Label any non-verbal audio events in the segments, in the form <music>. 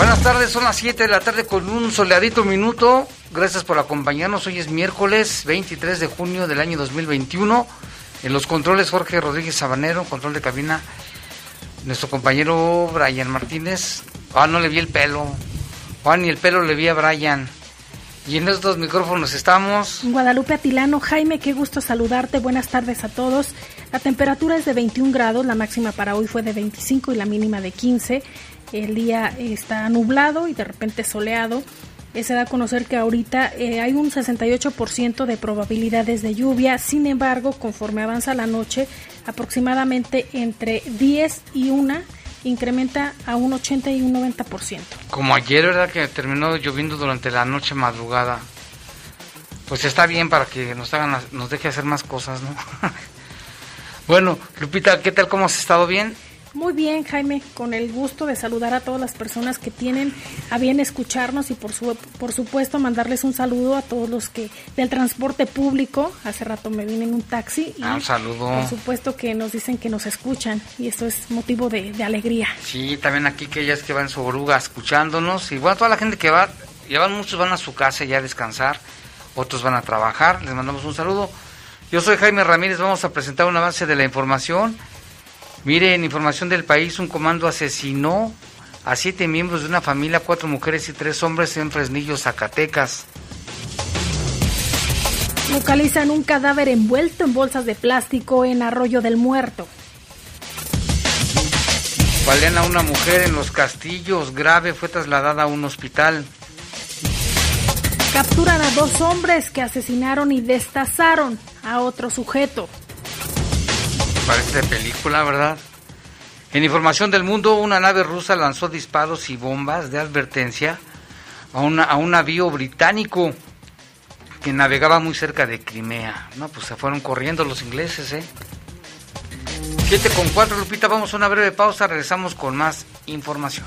Buenas tardes, son las 7 de la tarde con un soleadito minuto. Gracias por acompañarnos. Hoy es miércoles 23 de junio del año 2021. En los controles Jorge Rodríguez Sabanero, control de cabina. Nuestro compañero Brian Martínez. Ah, no le vi el pelo. Juan, ni el pelo le vi a Brian. Y en estos micrófonos estamos. Guadalupe Atilano, Jaime, qué gusto saludarte. Buenas tardes a todos. La temperatura es de 21 grados, la máxima para hoy fue de 25 y la mínima de 15 el día está nublado y de repente soleado. Eh, se da a conocer que ahorita eh, hay un 68% de probabilidades de lluvia, sin embargo, conforme avanza la noche, aproximadamente entre 10 y 1 incrementa a un 80 y un 90%. Como ayer, ¿verdad? Que terminó lloviendo durante la noche madrugada. Pues está bien para que nos hagan, nos deje hacer más cosas, ¿no? <laughs> bueno, Lupita, ¿qué tal? ¿Cómo has estado? ¿Bien? Muy bien, Jaime, con el gusto de saludar a todas las personas que tienen a bien escucharnos y por, su, por supuesto mandarles un saludo a todos los que del transporte público. Hace rato me vine en un taxi y ah, un saludo. por supuesto que nos dicen que nos escuchan y esto es motivo de, alegría. Sí, también aquí que ellas que van en su oruga escuchándonos y bueno, toda la gente que va, llevan muchos van a su casa ya a descansar, otros van a trabajar, les mandamos un saludo. Yo soy Jaime Ramírez, vamos a presentar un avance de la información Mire, en información del país, un comando asesinó a siete miembros de una familia, cuatro mujeres y tres hombres en Fresnillo, Zacatecas. Localizan un cadáver envuelto en bolsas de plástico en Arroyo del Muerto. Valen a una mujer en los castillos, grave, fue trasladada a un hospital. Capturan a dos hombres que asesinaron y destazaron a otro sujeto parece de película, ¿verdad? En información del mundo, una nave rusa lanzó disparos y bombas de advertencia a, a un navío británico que navegaba muy cerca de Crimea. No, pues se fueron corriendo los ingleses, ¿eh? 7 con 4, Lupita, vamos a una breve pausa, regresamos con más información.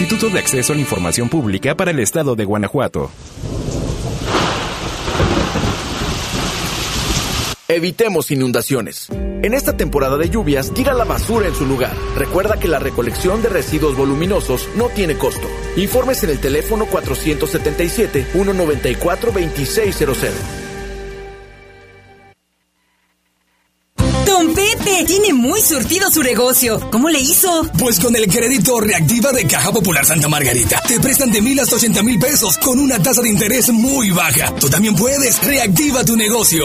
Instituto de Acceso a la Información Pública para el Estado de Guanajuato. Evitemos inundaciones. En esta temporada de lluvias, tira la basura en su lugar. Recuerda que la recolección de residuos voluminosos no tiene costo. Informes en el teléfono 477-194-2600. Tiene muy surtido su negocio. ¿Cómo le hizo? Pues con el crédito Reactiva de Caja Popular Santa Margarita. Te prestan de mil hasta ochenta mil pesos con una tasa de interés muy baja. Tú también puedes. Reactiva tu negocio.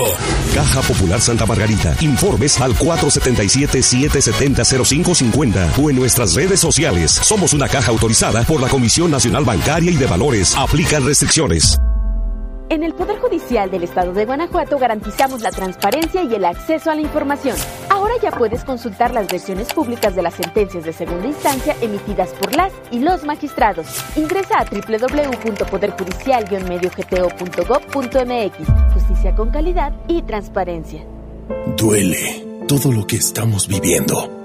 Caja Popular Santa Margarita. Informes al 477-770-0550 o en nuestras redes sociales. Somos una caja autorizada por la Comisión Nacional Bancaria y de Valores. Aplican restricciones. En el Poder Judicial del Estado de Guanajuato garantizamos la transparencia y el acceso a la información. Ahora ya puedes consultar las versiones públicas de las sentencias de segunda instancia emitidas por las y los magistrados. Ingresa a www.poderjudicial-mediogto.gov.mx. Justicia con calidad y transparencia. Duele todo lo que estamos viviendo.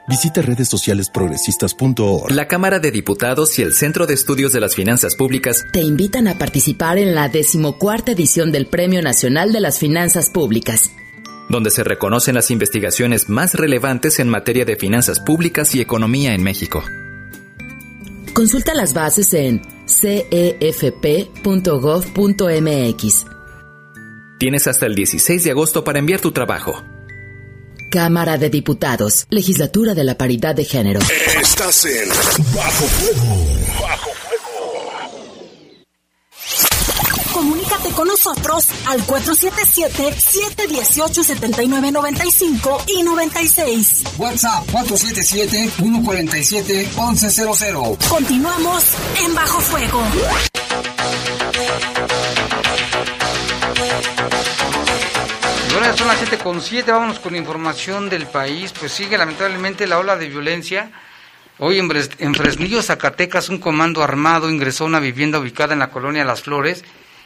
Visita redes sociales progresistas.org. La Cámara de Diputados y el Centro de Estudios de las Finanzas Públicas te invitan a participar en la decimocuarta edición del Premio Nacional de las Finanzas Públicas donde se reconocen las investigaciones más relevantes en materia de finanzas públicas y economía en México. Consulta las bases en cefp.gov.mx. Tienes hasta el 16 de agosto para enviar tu trabajo. Cámara de Diputados, Legislatura de la Paridad de Género. Estás en Bajo Fuego. Bajo Comunícate con nosotros al 477-718-7995 y 96. WhatsApp 477-147-1100. Continuamos en Bajo Fuego. Son las 7 con 7, vámonos con información del país. Pues sigue lamentablemente la ola de violencia. Hoy en Fresnillo, Zacatecas, un comando armado ingresó a una vivienda ubicada en la colonia Las Flores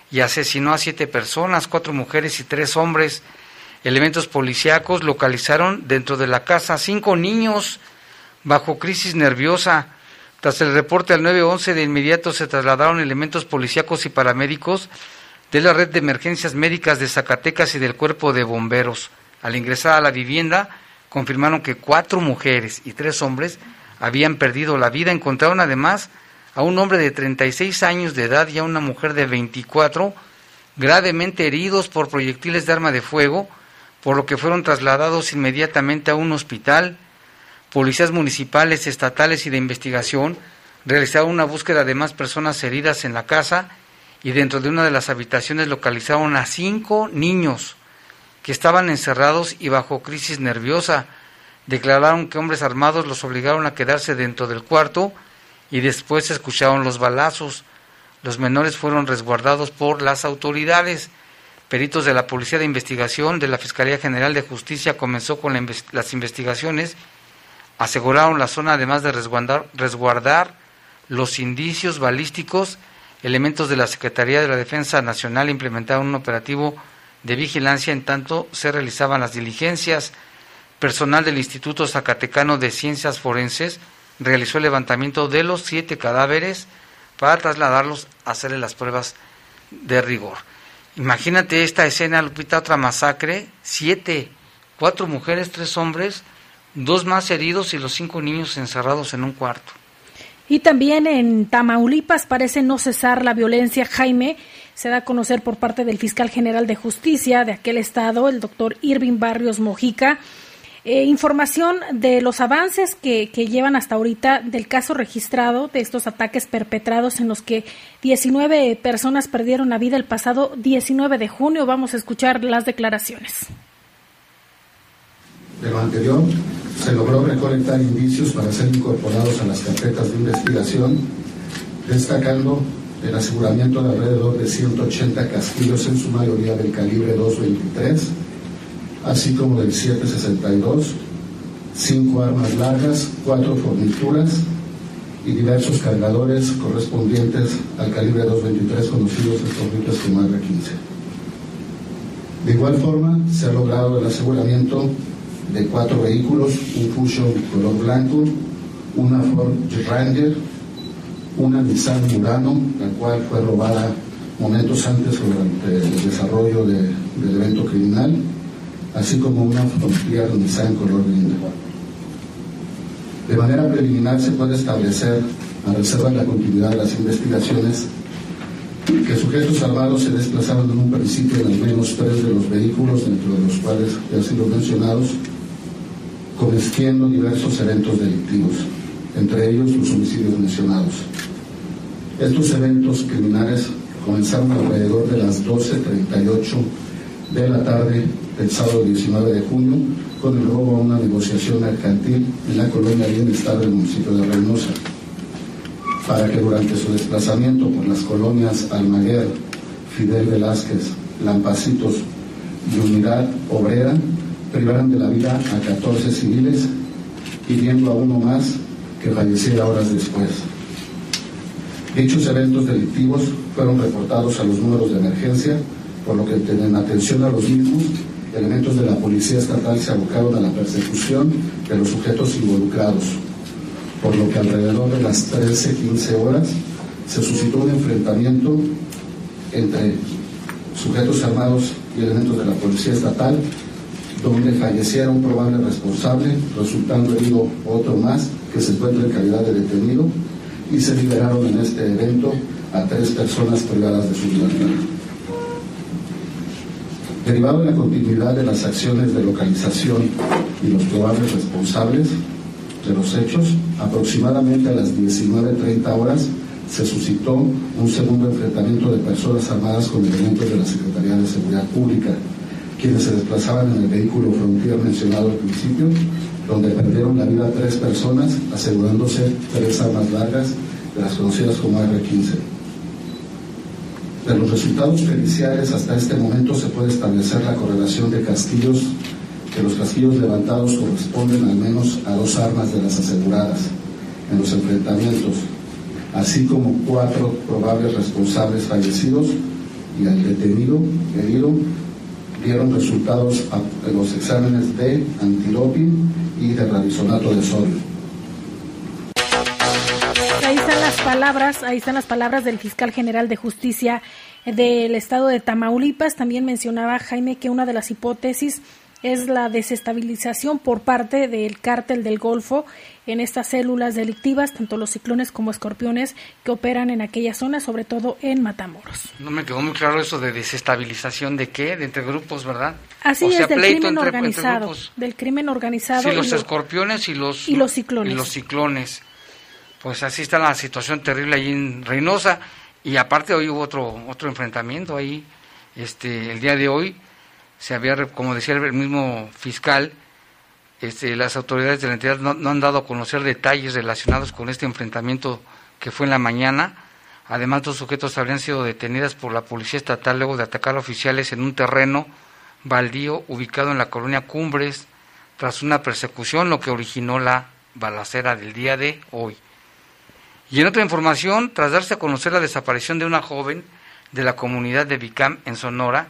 y asesinó a siete personas, cuatro mujeres y tres hombres. Elementos policíacos localizaron dentro de la casa cinco niños bajo crisis nerviosa. Tras el reporte al 911, de inmediato se trasladaron elementos policíacos y paramédicos de la red de emergencias médicas de Zacatecas y del cuerpo de bomberos. Al ingresar a la vivienda, confirmaron que cuatro mujeres y tres hombres habían perdido la vida. Encontraron además a un hombre de 36 años de edad y a una mujer de 24 gravemente heridos por proyectiles de arma de fuego, por lo que fueron trasladados inmediatamente a un hospital. Policías municipales, estatales y de investigación realizaron una búsqueda de más personas heridas en la casa y dentro de una de las habitaciones localizaron a cinco niños que estaban encerrados y bajo crisis nerviosa. Declararon que hombres armados los obligaron a quedarse dentro del cuarto y después escucharon los balazos. Los menores fueron resguardados por las autoridades. Peritos de la Policía de Investigación de la Fiscalía General de Justicia comenzó con las investigaciones. Aseguraron la zona además de resguardar, resguardar los indicios balísticos. Elementos de la Secretaría de la Defensa Nacional implementaron un operativo de vigilancia en tanto se realizaban las diligencias. Personal del Instituto Zacatecano de Ciencias Forenses realizó el levantamiento de los siete cadáveres para trasladarlos a hacerle las pruebas de rigor. Imagínate esta escena, Lupita, otra masacre, siete, cuatro mujeres, tres hombres, dos más heridos y los cinco niños encerrados en un cuarto. Y también en Tamaulipas parece no cesar la violencia. Jaime se da a conocer por parte del fiscal general de justicia de aquel estado, el doctor Irving Barrios Mojica, eh, información de los avances que, que, llevan hasta ahorita del caso registrado de estos ataques perpetrados en los que 19 personas perdieron la vida el pasado 19 de junio. Vamos a escuchar las declaraciones. De lo anterior, se logró recolectar indicios para ser incorporados a las carpetas de investigación, destacando el aseguramiento de alrededor de 180 casquillos, en su mayoría del calibre 223 así como del 762, cinco armas largas, cuatro fornituras y diversos cargadores correspondientes al calibre 223 conocidos estos como R-15. De igual forma, se ha logrado el aseguramiento de cuatro vehículos, un Fusion color blanco, una Ford Ranger, una Nissan Murano, la cual fue robada momentos antes durante el desarrollo de, del evento criminal, así como una fotografía en color gris. De manera preliminar se puede establecer, a reserva de la continuidad de las investigaciones, que sujetos armados se desplazaron en un principio en al menos tres de los vehículos, dentro de los cuales ya han sido mencionados, cometiendo diversos eventos delictivos, entre ellos los homicidios mencionados. Estos eventos criminales comenzaron alrededor de las 12.38 de la tarde del sábado 19 de junio con el robo a una negociación mercantil en la colonia Bienestar del municipio de Reynosa, para que durante su desplazamiento por las colonias Almaguer, Fidel Velázquez, Lampacitos y Unidad Obrera, privaran de la vida a 14 civiles, pidiendo a uno más que falleciera horas después. Dichos eventos delictivos fueron reportados a los números de emergencia, por lo que en atención a los mismos, elementos de la Policía Estatal se abocaron a la persecución de los sujetos involucrados, por lo que alrededor de las 13-15 horas se suscitó un enfrentamiento entre sujetos armados y elementos de la Policía Estatal, donde fallecieron un probable responsable, resultando herido otro más que se encuentra en calidad de detenido y se liberaron en este evento a tres personas privadas de su libertad. Derivado de la continuidad de las acciones de localización y los probables responsables de los hechos, aproximadamente a las 19.30 horas se suscitó un segundo enfrentamiento de personas armadas con elementos de la Secretaría de Seguridad Pública, quienes se desplazaban en el vehículo Frontier mencionado al principio, donde perdieron la vida tres personas, asegurándose tres armas largas de las conocidas como R-15. De los resultados periciales hasta este momento se puede establecer la correlación de castillos, que los castillos levantados corresponden al menos a dos armas de las aseguradas en los enfrentamientos, así como cuatro probables responsables fallecidos y al detenido herido dieron resultados en los exámenes de antidoping y de radisonato de sodio. Ahí están las palabras, ahí están las palabras del fiscal general de justicia del estado de Tamaulipas. También mencionaba Jaime que una de las hipótesis es la desestabilización por parte del cártel del Golfo en estas células delictivas, tanto los ciclones como escorpiones que operan en aquella zona, sobre todo en Matamoros. No me quedó muy claro eso de desestabilización de qué, de entre grupos, ¿verdad? Así es, del crimen organizado, del crimen organizado. Sí, los escorpiones y los, y los ciclones. Y los ciclones. Pues así está la situación terrible ahí en Reynosa y aparte hoy hubo otro otro enfrentamiento ahí, este, el día de hoy se había, como decía el mismo fiscal, este, las autoridades de la entidad no, han dado a conocer detalles relacionados con este enfrentamiento que fue en la mañana. Además, dos sujetos habrían sido detenidas por la Policía Estatal luego de atacar a oficiales en un terreno baldío ubicado en la colonia Cumbres tras una persecución, lo que originó la balacera del día de hoy. Y en otra información, tras darse a conocer la desaparición de una joven de la comunidad de Vicam en Sonora,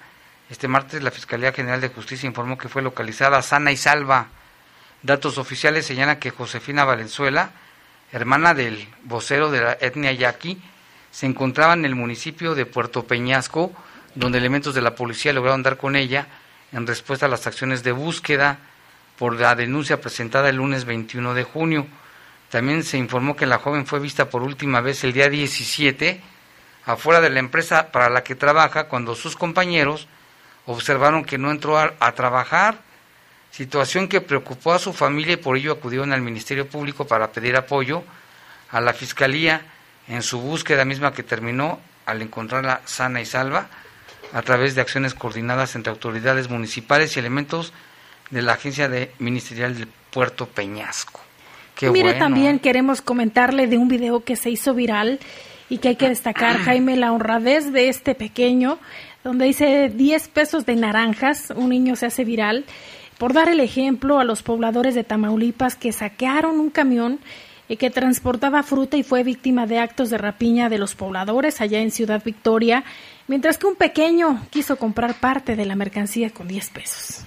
este martes la Fiscalía General de Justicia informó que fue localizada sana y salva. Datos oficiales señalan que Josefina Valenzuela, hermana del vocero de la etnia yaqui, se encontraba en el municipio de Puerto Peñasco, donde elementos de la policía lograron dar con ella en respuesta a las acciones de búsqueda por la denuncia presentada el lunes 21 de junio. También se informó que la joven fue vista por última vez el día 17 afuera de la empresa para la que trabaja cuando sus compañeros observaron que no entró a, trabajar, situación que preocupó a su familia y por ello acudieron al Ministerio Público para pedir apoyo a la Fiscalía en su búsqueda misma que terminó al encontrarla sana y salva a través de acciones coordinadas entre autoridades municipales y elementos de la Agencia de Ministerial del Puerto Peñasco. Qué Mire, también queremos comentarle de un video que se hizo viral y que hay que destacar, <clears throat> Jaime, la honradez de este pequeño donde dice 10 pesos de naranjas, un niño se hace viral, por dar el ejemplo a los pobladores de Tamaulipas que saquearon un camión eh, que transportaba fruta y fue víctima de actos de rapiña de los pobladores allá en Ciudad Victoria, mientras que un pequeño quiso comprar parte de la mercancía con 10 pesos.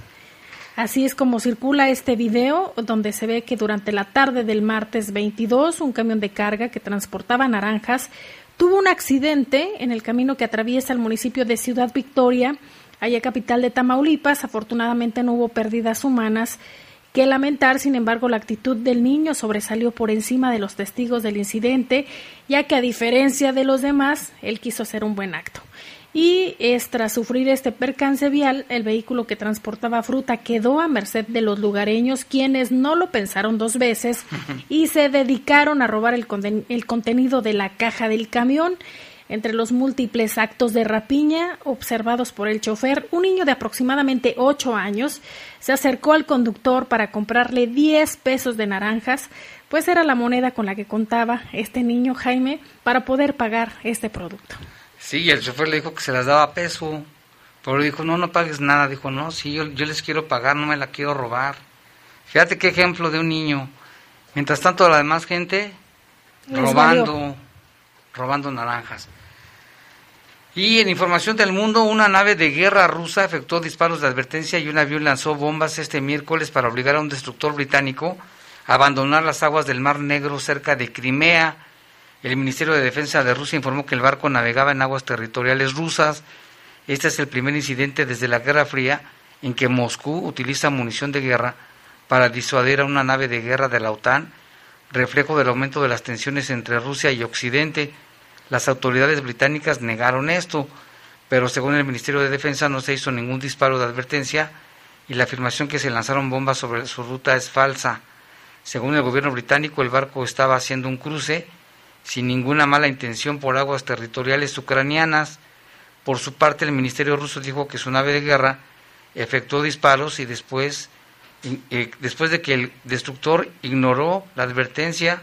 Así es como circula este video, donde se ve que durante la tarde del martes 22, un camión de carga que transportaba naranjas tuvo un accidente en el camino que atraviesa el municipio de Ciudad Victoria, allá capital de Tamaulipas. Afortunadamente no hubo pérdidas humanas que lamentar, sin embargo, la actitud del niño sobresalió por encima de los testigos del incidente, ya que a diferencia de los demás, él quiso hacer un buen acto. Y es tras sufrir este percance vial, el vehículo que transportaba fruta quedó a merced de los lugareños, quienes no lo pensaron dos veces y se dedicaron a robar el, el contenido de la caja del camión. Entre los múltiples actos de rapiña observados por el chofer, un niño de aproximadamente 8 años se acercó al conductor para comprarle 10 pesos de naranjas, pues era la moneda con la que contaba este niño Jaime para poder pagar este producto. Sí, el chofer le dijo que se las daba peso, pero dijo, no, no pagues nada. Dijo, no, sí, yo, yo les quiero pagar, no me la quiero robar. Fíjate qué ejemplo de un niño. Mientras tanto, la demás gente robando, robando naranjas. Y en información del mundo, una nave de guerra rusa efectuó disparos de advertencia y un avión lanzó bombas este miércoles para obligar a un destructor británico a abandonar las aguas del Mar Negro cerca de Crimea el Ministerio de Defensa de Rusia informó que el barco navegaba en aguas territoriales rusas. Este es el primer incidente desde la Guerra Fría en que Moscú utiliza munición de guerra para disuadir a una nave de guerra de la OTAN, reflejo del aumento de las tensiones entre Rusia y Occidente. Las autoridades británicas negaron esto, pero según el Ministerio de Defensa no se hizo ningún disparo de advertencia y la afirmación que se lanzaron bombas sobre su ruta es falsa. Según el gobierno británico, el barco estaba haciendo un cruce sin ninguna mala intención por aguas territoriales ucranianas. Por su parte, el Ministerio ruso dijo que su nave de guerra efectuó disparos y después, eh, después de que el destructor ignoró la advertencia,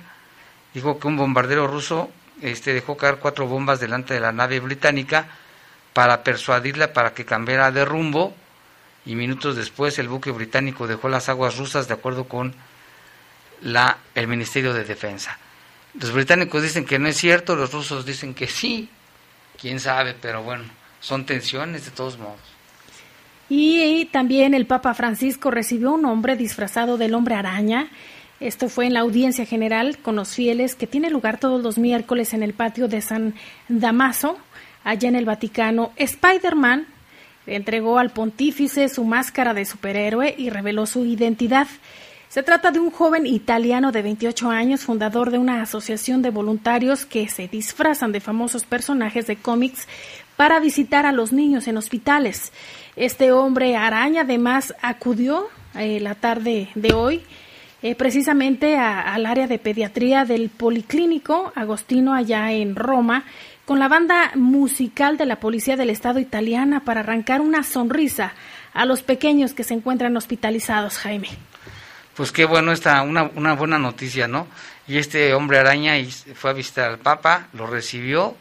dijo que un bombardero ruso este, dejó caer cuatro bombas delante de la nave británica para persuadirla para que cambiara de rumbo y minutos después el buque británico dejó las aguas rusas de acuerdo con la, el Ministerio de Defensa. Los británicos dicen que no es cierto, los rusos dicen que sí, quién sabe, pero bueno, son tensiones de todos modos. Y, también el Papa Francisco recibió un hombre disfrazado del hombre araña. Esto fue en la audiencia general con los fieles que tiene lugar todos los miércoles en el patio de San Damaso, allá en el Vaticano. Spider-Man entregó al pontífice su máscara de superhéroe y reveló su identidad. Se trata de un joven italiano de 28 años, fundador de una asociación de voluntarios que se disfrazan de famosos personajes de cómics para visitar a los niños en hospitales. Este hombre araña además acudió eh, la tarde de hoy eh, precisamente al área de pediatría del Policlínico Agostino allá en Roma con la banda musical de la Policía del Estado italiana para arrancar una sonrisa a los pequeños que se encuentran hospitalizados, Jaime pues qué bueno esta una, una buena noticia, ¿no? Y este hombre araña fue a visitar al Papa, lo recibió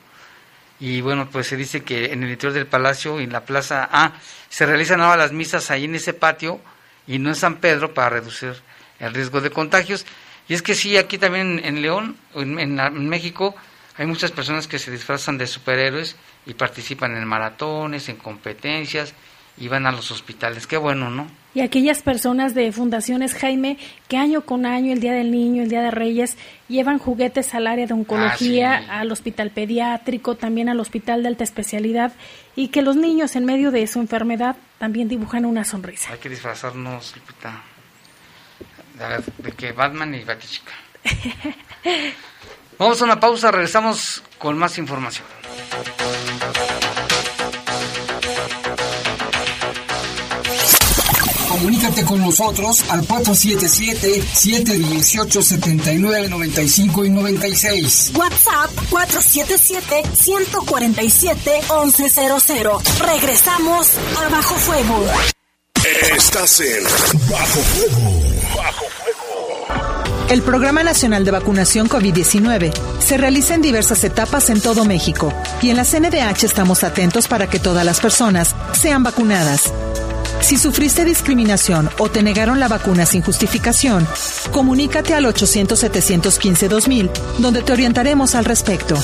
y bueno, pues se dice que en el interior del palacio y en la plaza, ah, se realizan ahora las misas ahí en ese patio y no en San Pedro para reducir el riesgo de contagios. Y es que sí, aquí también en León, en México, hay muchas personas que se disfrazan de superhéroes y participan en maratones, en competencias y van a los hospitales. Qué bueno, ¿no? Y aquellas personas de fundaciones, Jaime, que año con año, el Día del Niño, el Día de Reyes, llevan juguetes al área de oncología, ah, al hospital pediátrico, también al hospital de alta especialidad, y que los niños en medio de su enfermedad también dibujan una sonrisa. Hay que disfrazarnos, de que Batman y Batichica. <laughs> Vamos a una pausa, regresamos con más información. Comunícate con nosotros al 477-718-7995 y 96. WhatsApp 477-147-1100. Regresamos a Bajo Fuego. Estás en Bajo Fuego. Bajo Fuego. El Programa Nacional de Vacunación COVID-19 se realiza en diversas etapas en todo México y en la CNDH estamos atentos para que todas las personas sean vacunadas. Si sufriste discriminación o te negaron la vacuna sin justificación, comunícate al 800-715-2000, donde te orientaremos al respecto.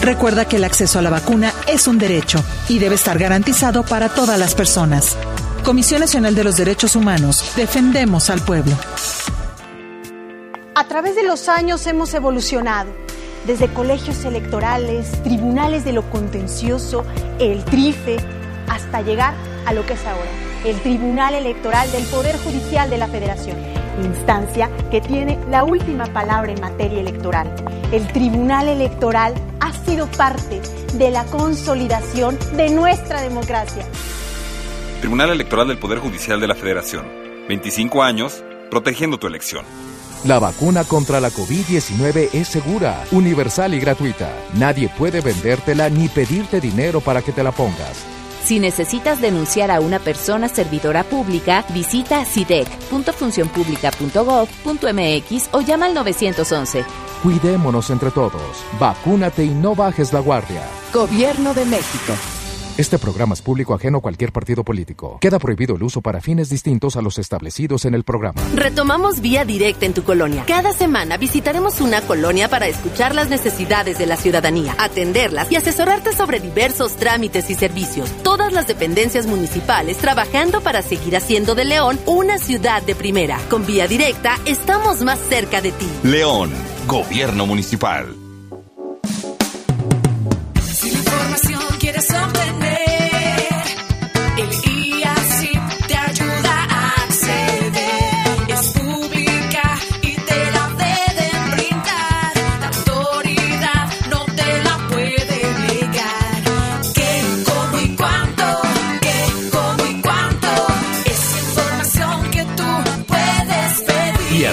Recuerda que el acceso a la vacuna es un derecho y debe estar garantizado para todas las personas. Comisión Nacional de los Derechos Humanos, defendemos al pueblo. A través de los años hemos evolucionado, desde colegios electorales, tribunales de lo contencioso, el TRIFE, hasta llegar a lo que es ahora el Tribunal Electoral del Poder Judicial de la Federación, instancia que tiene la última palabra en materia electoral. El Tribunal Electoral ha sido parte de la consolidación de nuestra democracia. Tribunal Electoral del Poder Judicial de la Federación. 25 años protegiendo tu elección. La vacuna contra la COVID-19 es segura, universal y gratuita. Nadie puede vendértela ni pedirte dinero para que te la pongas. Si necesitas denunciar a una persona servidora pública, visita sidec.funcionpublica.gov.mx o llama al 911. Cuidémonos entre todos. Vacúnate y no bajes la guardia. Gobierno de México. Este programa es público ajeno a cualquier partido político. Queda prohibido el uso para fines distintos a los establecidos en el programa. Retomamos Vía Directa en tu colonia. Cada semana visitaremos una colonia para escuchar las necesidades de la ciudadanía, atenderlas y asesorarte sobre diversos trámites y servicios. Todas las dependencias municipales trabajando para seguir haciendo de León una ciudad de primera. Con Vía Directa estamos más cerca de ti. León, Gobierno Municipal. Si la información quieres obtener,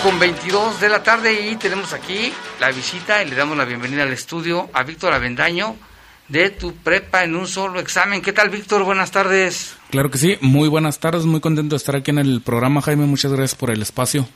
Con 22 de la tarde y tenemos aquí la visita y le damos la bienvenida al estudio a Víctor Avendaño de tu prepa en un solo examen. ¿Qué tal, Víctor? Buenas tardes. Claro que sí, muy buenas tardes, muy contento de estar aquí en el programa, Jaime, muchas gracias por el espacio.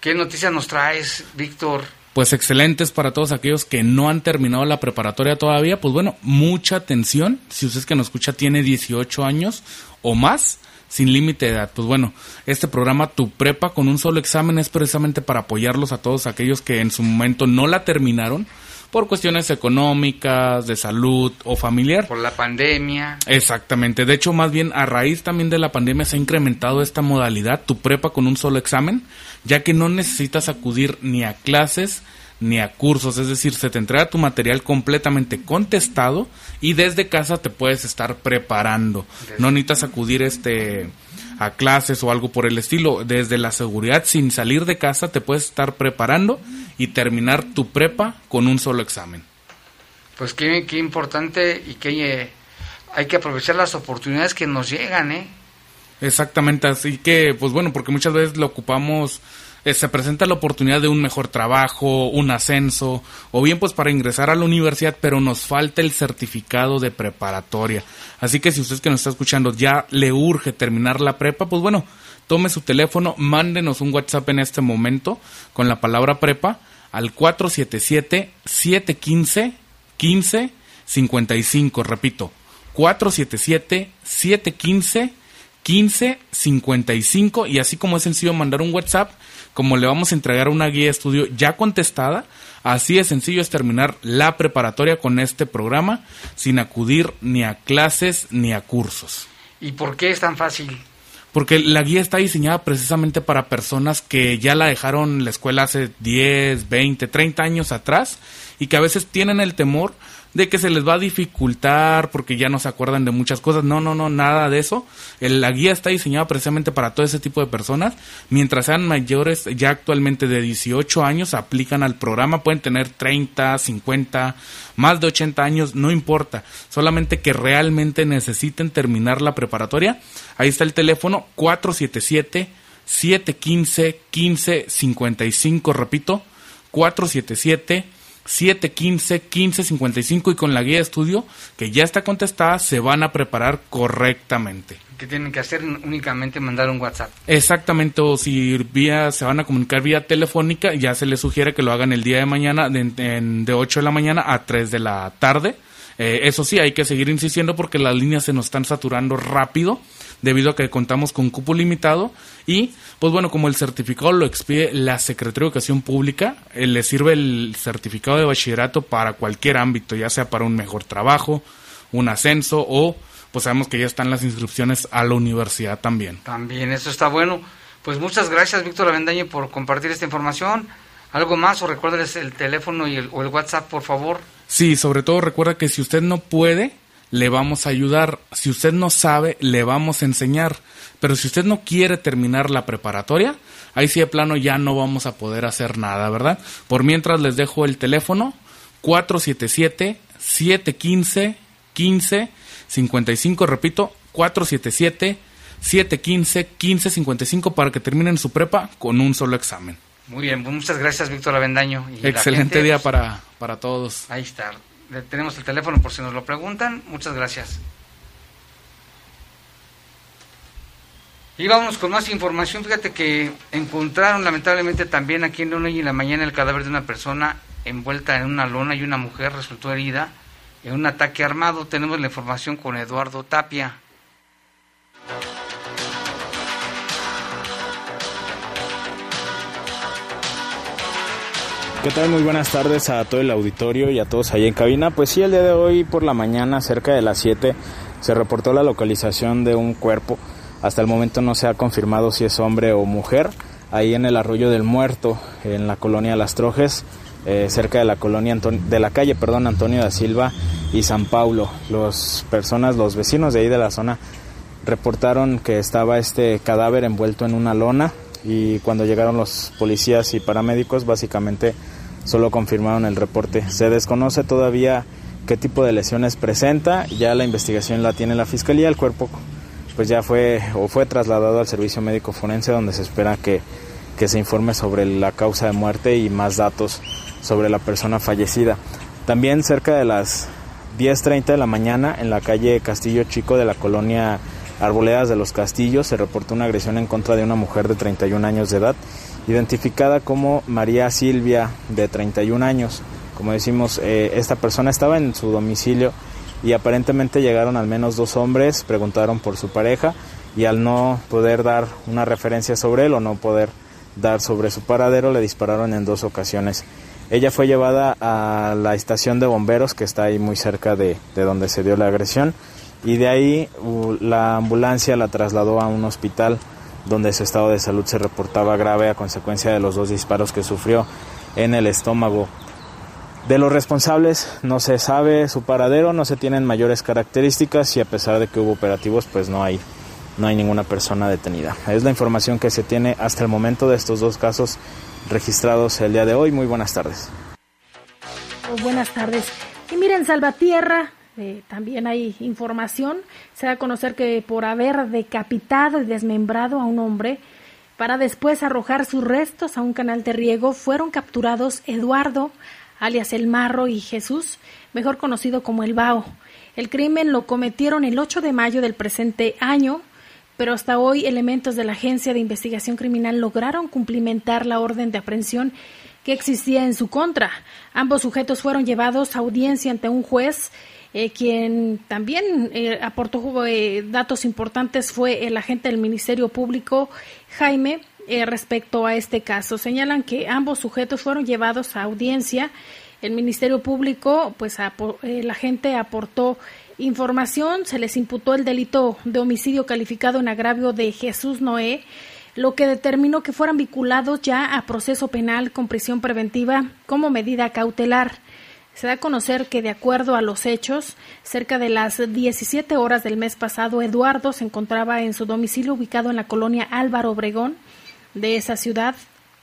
¿Qué noticias nos traes, Víctor? Pues excelentes para todos aquellos que no han terminado la preparatoria todavía, pues bueno, mucha atención, si usted que nos escucha tiene 18 años o más, sin límite de edad. Pues bueno, este programa Tu Prepa con un solo examen es precisamente para apoyarlos a todos aquellos que en su momento no la terminaron por cuestiones económicas, de salud o familiar. Por la pandemia. Exactamente. De hecho, más bien a raíz también de la pandemia se ha incrementado esta modalidad, tu prepa con un solo examen, ya que no necesitas acudir ni a clases ni a cursos, es decir, se te entrega tu material completamente contestado y desde casa te puedes estar preparando. No necesitas acudir este a clases o algo por el estilo, desde la seguridad sin salir de casa te puedes estar preparando y terminar tu prepa con un solo examen. Pues qué, qué importante y que eh, hay que aprovechar las oportunidades que nos llegan, ¿eh? Exactamente, así que, pues bueno, porque muchas veces lo ocupamos, eh, se presenta la oportunidad de un mejor trabajo, un ascenso, o bien pues para ingresar a la universidad, pero nos falta el certificado de preparatoria. Así que si usted que nos está escuchando ya le urge terminar la prepa, pues bueno, tome su teléfono, mándenos un WhatsApp en este momento con la palabra prepa al 477-715-1555, repito, 477-715-1555 y así como es sencillo mandar un WhatsApp, como le vamos a entregar una guía de estudio ya contestada, así de sencillo es terminar la preparatoria con este programa sin acudir ni a clases ni a cursos. ¿Y por qué es tan fácil? Porque la guía está diseñada precisamente para personas que ya la dejaron la escuela hace 10, 20, 30 años atrás y que a veces tienen el temor de que se les va a dificultar porque ya no se acuerdan de muchas cosas. No, no, no, nada de eso. La guía está diseñada precisamente para todo ese tipo de personas. Mientras sean mayores, ya actualmente de 18 años, aplican al programa. Pueden tener 30, 50, más de 80 años, no importa. Solamente que realmente necesiten terminar la preparatoria. Ahí está el teléfono 477 715 1555, repito, 477 715 1555 y con la guía de estudio que ya está contestada se van a preparar correctamente. Que tienen que hacer únicamente mandar un WhatsApp. Exactamente, o si vía, se van a comunicar vía telefónica, ya se les sugiere que lo hagan el día de mañana de, en- de 8 de la mañana a 3 de la tarde. Eh, eso sí, hay que seguir insistiendo porque las líneas se nos están saturando rápido debido a que contamos con cupo limitado y pues bueno, como el certificado lo expide la Secretaría de Educación Pública, eh, le sirve el certificado de bachillerato para cualquier ámbito, ya sea para un mejor trabajo, un ascenso o pues sabemos que ya están las inscripciones a la universidad también. También, eso está bueno. Pues muchas gracias, Víctor Avendaño, por compartir esta información. ¿Algo más o recuérdeles el teléfono y el, o el WhatsApp, por favor? Sí, sobre todo recuerda que si usted no puede, le vamos a ayudar. Si usted no sabe, le vamos a enseñar. Pero si usted no quiere terminar la preparatoria, ahí sí de plano ya no vamos a poder hacer nada, ¿verdad? Por mientras les dejo el teléfono 477 715 15 55, repito, 477 715 1555 para que terminen su prepa con un solo examen. Muy bien, pues muchas gracias, Víctor Avendaño. Y Excelente gente, día pues, para, para todos. Ahí está. Le- Tenemos el teléfono por si nos lo preguntan. Muchas gracias. Y vamos con más información. Fíjate que encontraron lamentablemente también aquí en hoy en la mañana el cadáver de una persona envuelta en una lona y una mujer resultó herida en un ataque armado. Tenemos la información con Eduardo Tapia. ¿Qué tal? Muy buenas tardes a todo el auditorio y a todos ahí en cabina. Pues sí, el día de hoy por la mañana, cerca de las 7, se reportó la localización de un cuerpo. Hasta el momento no se ha confirmado si es hombre o mujer. Ahí en el arroyo del muerto, en la colonia Las Trojes, eh, cerca de la colonia Anton- de la calle, perdón, Antonio da Silva y San Paulo. Los personas, los vecinos de ahí de la zona reportaron que estaba este cadáver envuelto en una lona y cuando llegaron los policías y paramédicos básicamente solo confirmaron el reporte. Se desconoce todavía qué tipo de lesiones presenta, ya la investigación la tiene la fiscalía, el cuerpo pues ya fue o fue trasladado al servicio médico forense donde se espera que, que se informe sobre la causa de muerte y más datos sobre la persona fallecida. También cerca de las 10.30 de la mañana en la calle Castillo Chico de la colonia Arboledas de los Castillos se reportó una agresión en contra de una mujer de 31 años de edad, identificada como María Silvia de 31 años. Como decimos, eh, esta persona estaba en su domicilio y aparentemente llegaron al menos dos hombres, preguntaron por su pareja y al no poder dar una referencia sobre él o no poder dar sobre su paradero le dispararon en dos ocasiones. Ella fue llevada a la estación de bomberos que está ahí muy cerca de, de donde se dio la agresión y de ahí la ambulancia la trasladó a un hospital donde su estado de salud se reportaba grave a consecuencia de los dos disparos que sufrió en el estómago. De los responsables no se sabe su paradero, no se tienen mayores características y a pesar de que hubo operativos pues no hay, no hay ninguna persona detenida. Es la información que se tiene hasta el momento de estos dos casos registrados el día de hoy. Muy buenas tardes. Oh, buenas tardes. Y miren, Salvatierra, eh, también hay información. Se da a conocer que por haber decapitado y desmembrado a un hombre para después arrojar sus restos a un canal de riego, fueron capturados Eduardo, alias El Marro, y Jesús, mejor conocido como El Bao. El crimen lo cometieron el 8 de mayo del presente año, pero hasta hoy elementos de la Agencia de Investigación Criminal lograron cumplimentar la orden de aprehensión que existía en su contra. Ambos sujetos fueron llevados a audiencia ante un juez, eh, quien también eh, aportó eh, datos importantes fue el agente del Ministerio Público, Jaime, eh, respecto a este caso. Señalan que ambos sujetos fueron llevados a audiencia. El Ministerio Público, pues apo- eh, la gente aportó información, se les imputó el delito de homicidio calificado en agravio de Jesús Noé, lo que determinó que fueran vinculados ya a proceso penal con prisión preventiva como medida cautelar. Se da a conocer que, de acuerdo a los hechos, cerca de las 17 horas del mes pasado, Eduardo se encontraba en su domicilio ubicado en la colonia Álvaro Obregón de esa ciudad.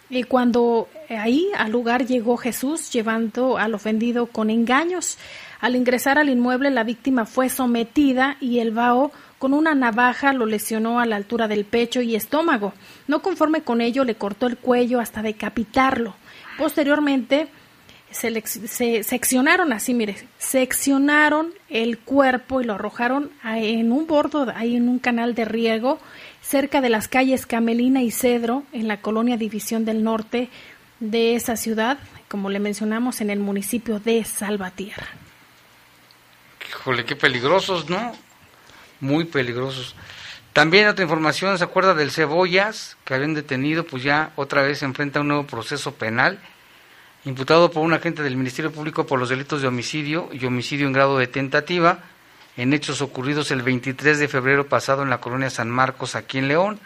Y cuando ahí al lugar llegó Jesús llevando al ofendido con engaños. Al ingresar al inmueble, la víctima fue sometida y el vaho con una navaja lo lesionó a la altura del pecho y estómago. No conforme con ello, le cortó el cuello hasta decapitarlo. Posteriormente, se, se seccionaron así, mire, seccionaron el cuerpo y lo arrojaron en un bordo, ahí en un canal de riego, cerca de las calles Camelina y Cedro, en la colonia División del Norte de esa ciudad, como le mencionamos, en el municipio de Salvatierra. Híjole, qué peligrosos, ¿no? Muy peligrosos. También otra información, ¿se acuerda del Cebollas que habían detenido? Pues ya otra vez se enfrenta a un nuevo proceso penal, imputado por un agente del Ministerio Público por los delitos de homicidio y homicidio en grado de tentativa, en hechos ocurridos el 23 de febrero pasado en la colonia San Marcos, aquí en León.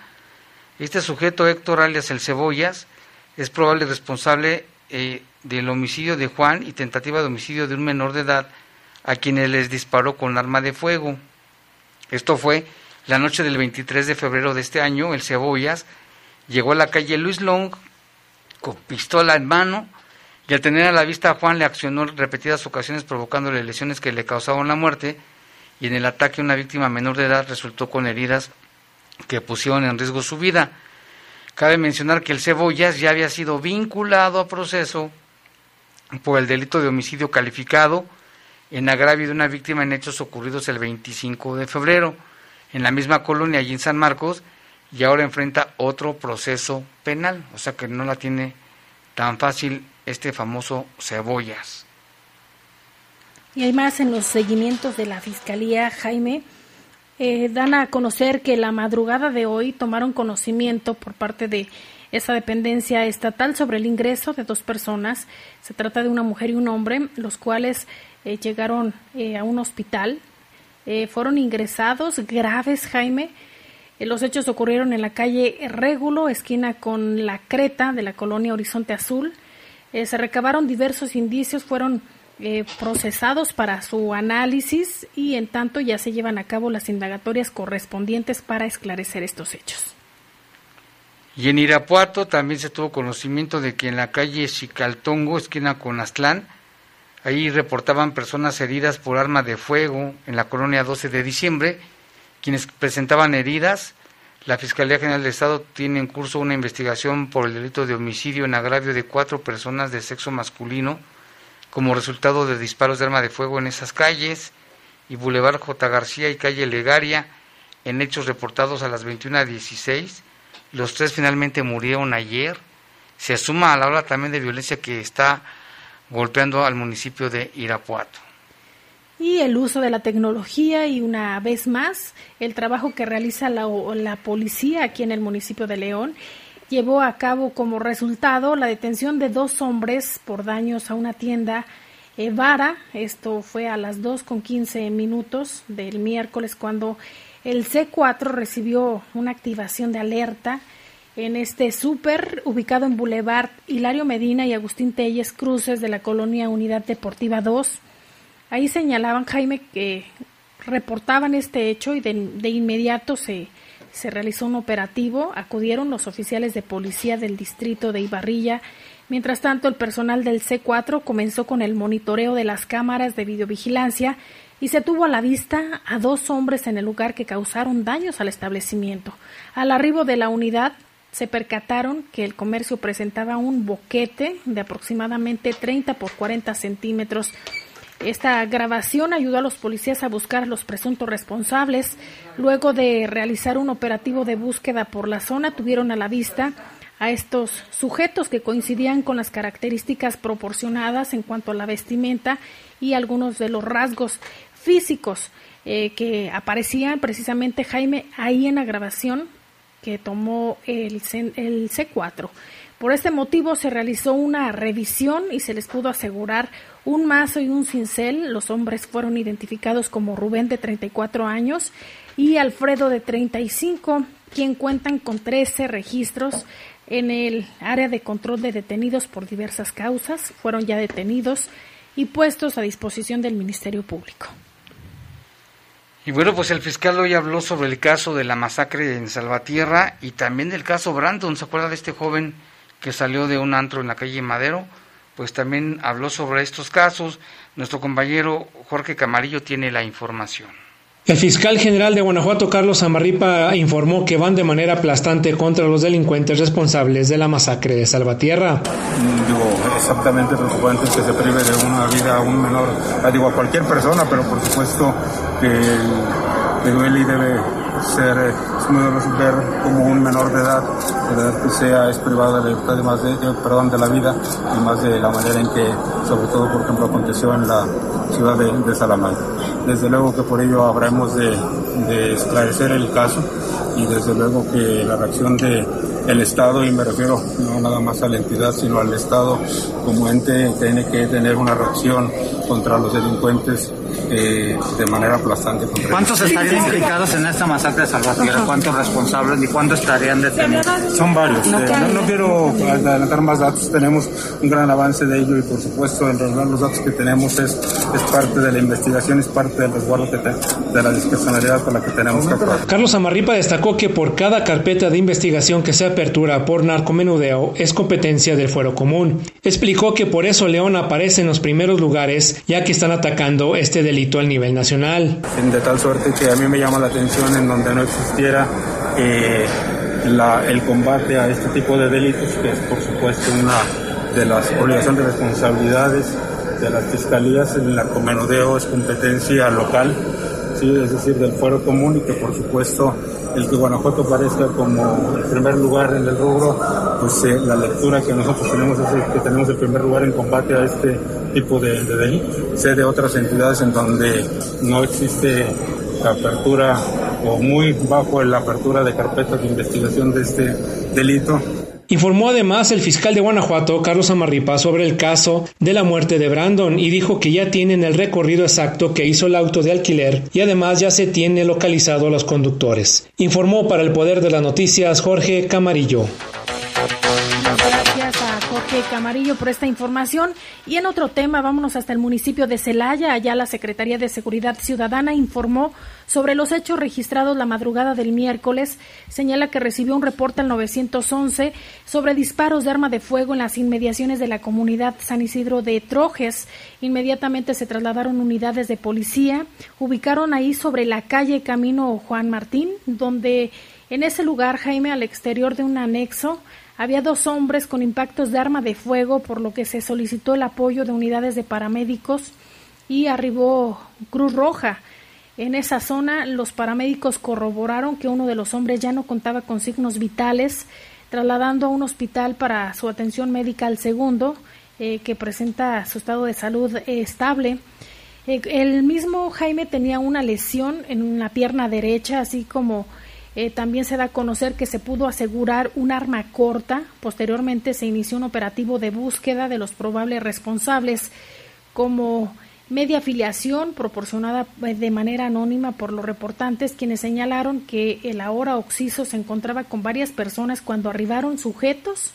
Este sujeto, Héctor alias el Cebollas, es probable responsable eh, del homicidio de Juan y tentativa de homicidio de un menor de edad a quienes les disparó con arma de fuego. Esto fue la noche del 23 de febrero de este año. El Cebollas llegó a la calle Luis Long con pistola en mano y al tener a la vista a Juan le accionó repetidas ocasiones provocándole lesiones que le causaban la muerte y en el ataque una víctima menor de edad resultó con heridas que pusieron en riesgo su vida. Cabe mencionar que el Cebollas ya había sido vinculado a proceso por el delito de homicidio calificado en agravio de una víctima en hechos ocurridos el 25 de febrero en la misma colonia allí en San Marcos y ahora enfrenta otro proceso penal, o sea que no la tiene tan fácil este famoso Cebollas. Y hay más en los seguimientos de la Fiscalía, Jaime. Eh, dan a conocer que la madrugada de hoy tomaron conocimiento por parte de esa dependencia estatal sobre el ingreso de dos personas. Se trata de una mujer y un hombre, los cuales eh, llegaron eh, a un hospital. fueron ingresados graves, Jaime. los hechos ocurrieron en la calle Régulo, esquina con la Creta de la colonia Horizonte Azul. Se recabaron diversos indicios, fueron eh, procesados para su análisis y en tanto ya se llevan a cabo las indagatorias correspondientes para esclarecer estos hechos. Y en Irapuato también se tuvo conocimiento de que en la calle Chicaltongo, esquina con Aztlán, ahí reportaban personas heridas por arma de fuego en la colonia 12 de diciembre, quienes presentaban heridas. La Fiscalía General del Estado tiene en curso una investigación por el delito de homicidio en agravio de cuatro personas de sexo masculino como resultado de disparos de arma de fuego en esas calles y Boulevard J. García y calle Legaria en hechos reportados a las 21.16. Los tres finalmente murieron ayer. Se asuma a la hora también de violencia que está golpeando al municipio de Irapuato. Y el uso de la tecnología y una vez más el trabajo que realiza la, la policía aquí en el municipio de León llevó a cabo como resultado la detención de dos hombres por daños a una tienda Evara. Esto fue a las 2 con 15 minutos del miércoles cuando el C4 recibió una activación de alerta en este súper ubicado en Boulevard Hilario Medina y Agustín Telles Cruces de la colonia Unidad Deportiva 2. Ahí señalaban, Jaime, que reportaban este hecho y de, inmediato se se realizó un operativo, acudieron los oficiales de policía del distrito de Ibarrilla. Mientras tanto, el personal del C4 comenzó con el monitoreo de las cámaras de videovigilancia y se tuvo a la vista a dos hombres en el lugar que causaron daños al establecimiento. Al arribo de la unidad se percataron que el comercio presentaba un boquete de aproximadamente 30 por 40 centímetros esta grabación ayudó a los policías a buscar a los presuntos responsables. Luego de realizar un operativo de búsqueda por la zona, tuvieron a la vista a estos sujetos que coincidían con las características proporcionadas en cuanto a la vestimenta y algunos de los rasgos físicos eh, que aparecían precisamente Jaime ahí en la grabación que tomó el, el C4. Por este motivo se realizó una revisión y se les pudo asegurar un mazo y un cincel. Los hombres fueron identificados como Rubén de 34 años y Alfredo de 35, quien cuentan con 13 registros en el área de control de detenidos por diversas causas. Fueron ya detenidos y puestos a disposición del Ministerio Público. Y bueno, pues el fiscal hoy habló sobre el caso de la masacre en Salvatierra y también del caso Brandon. ¿Se acuerda de este joven que salió de un antro en la calle Madero? Pues también habló sobre estos casos. Nuestro compañero Jorge Camarillo tiene la información. El fiscal general de Guanajuato, Carlos Amarripa, informó que van de manera aplastante contra los delincuentes responsables de la masacre de Salvatierra. Digo, exactamente preocupante que se prive de una vida a un menor, digo, a cualquier persona, pero por supuesto que duele y debe ser, eh, es muy doloroso ver como un menor de edad, que sea, es privado de la libertad, de más de, perdón, de la vida y más de la manera en que, sobre todo, por ejemplo, aconteció en la ciudad de, de Salamanca. Desde luego que por ello habremos de, de esclarecer el caso y desde luego que la reacción de el Estado, y me refiero no nada más a la entidad, sino al Estado como ente, tiene que tener una reacción contra los delincuentes eh, de manera aplastante. contra ¿Cuántos ellos. estarían implicados en esta masacre de Salvatierra? ¿Cuántos responsables y cuántos estarían detenidos? Son varios. eh, no, no quiero adelantar más datos. Tenemos un gran avance de ello y, por supuesto, en realidad los datos que tenemos es, es parte de la investigación, es parte del resguardo que te- de la discrecionalidad con la que tenemos que actuar. Carlos Amarripa destacó que por cada carpeta de investigación que se apertura por narcomenudeo es competencia del fuero común. Explicó que por eso León aparece en los primeros lugares ya que están atacando este delito al nivel nacional. de tal suerte que a mí me llama la atención en donde no existiera eh, la- el combate a este tipo de delitos, que es por supuesto una de las obligaciones y responsabilidades de las fiscalías. El narcomenudeo es competencia local, ¿sí? es decir, del fuero común y que por supuesto el que Guanajuato parezca como el primer lugar en el rubro, pues eh, la lectura que nosotros tenemos es que tenemos el primer lugar en combate a este tipo de, de delito. Sé de otras entidades en donde no existe apertura o muy bajo la apertura de carpetas de investigación de este delito. Informó además el fiscal de Guanajuato, Carlos Amarripa, sobre el caso de la muerte de Brandon y dijo que ya tienen el recorrido exacto que hizo el auto de alquiler y además ya se tiene localizado a los conductores. Informó para el Poder de las Noticias Jorge Camarillo. Camarillo por esta información. Y en otro tema, vámonos hasta el municipio de Celaya. Allá la Secretaría de Seguridad Ciudadana informó sobre los hechos registrados la madrugada del miércoles. Señala que recibió un reporte al 911 sobre disparos de arma de fuego en las inmediaciones de la comunidad San Isidro de Trojes. Inmediatamente se trasladaron unidades de policía. Ubicaron ahí sobre la calle Camino Juan Martín, donde en ese lugar, Jaime, al exterior de un anexo, había dos hombres con impactos de arma de fuego, por lo que se solicitó el apoyo de unidades de paramédicos y arribó Cruz Roja. En esa zona, los paramédicos corroboraron que uno de los hombres ya no contaba con signos vitales, trasladando a un hospital para su atención médica al segundo, eh, que presenta su estado de salud eh, estable. Eh, el mismo Jaime tenía una lesión en la pierna derecha, así como eh, también se da a conocer que se pudo asegurar un arma corta. Posteriormente se inició un operativo de búsqueda de los probables responsables como media afiliación proporcionada eh, de manera anónima por los reportantes quienes señalaron que el ahora Oxiso se encontraba con varias personas cuando arribaron sujetos.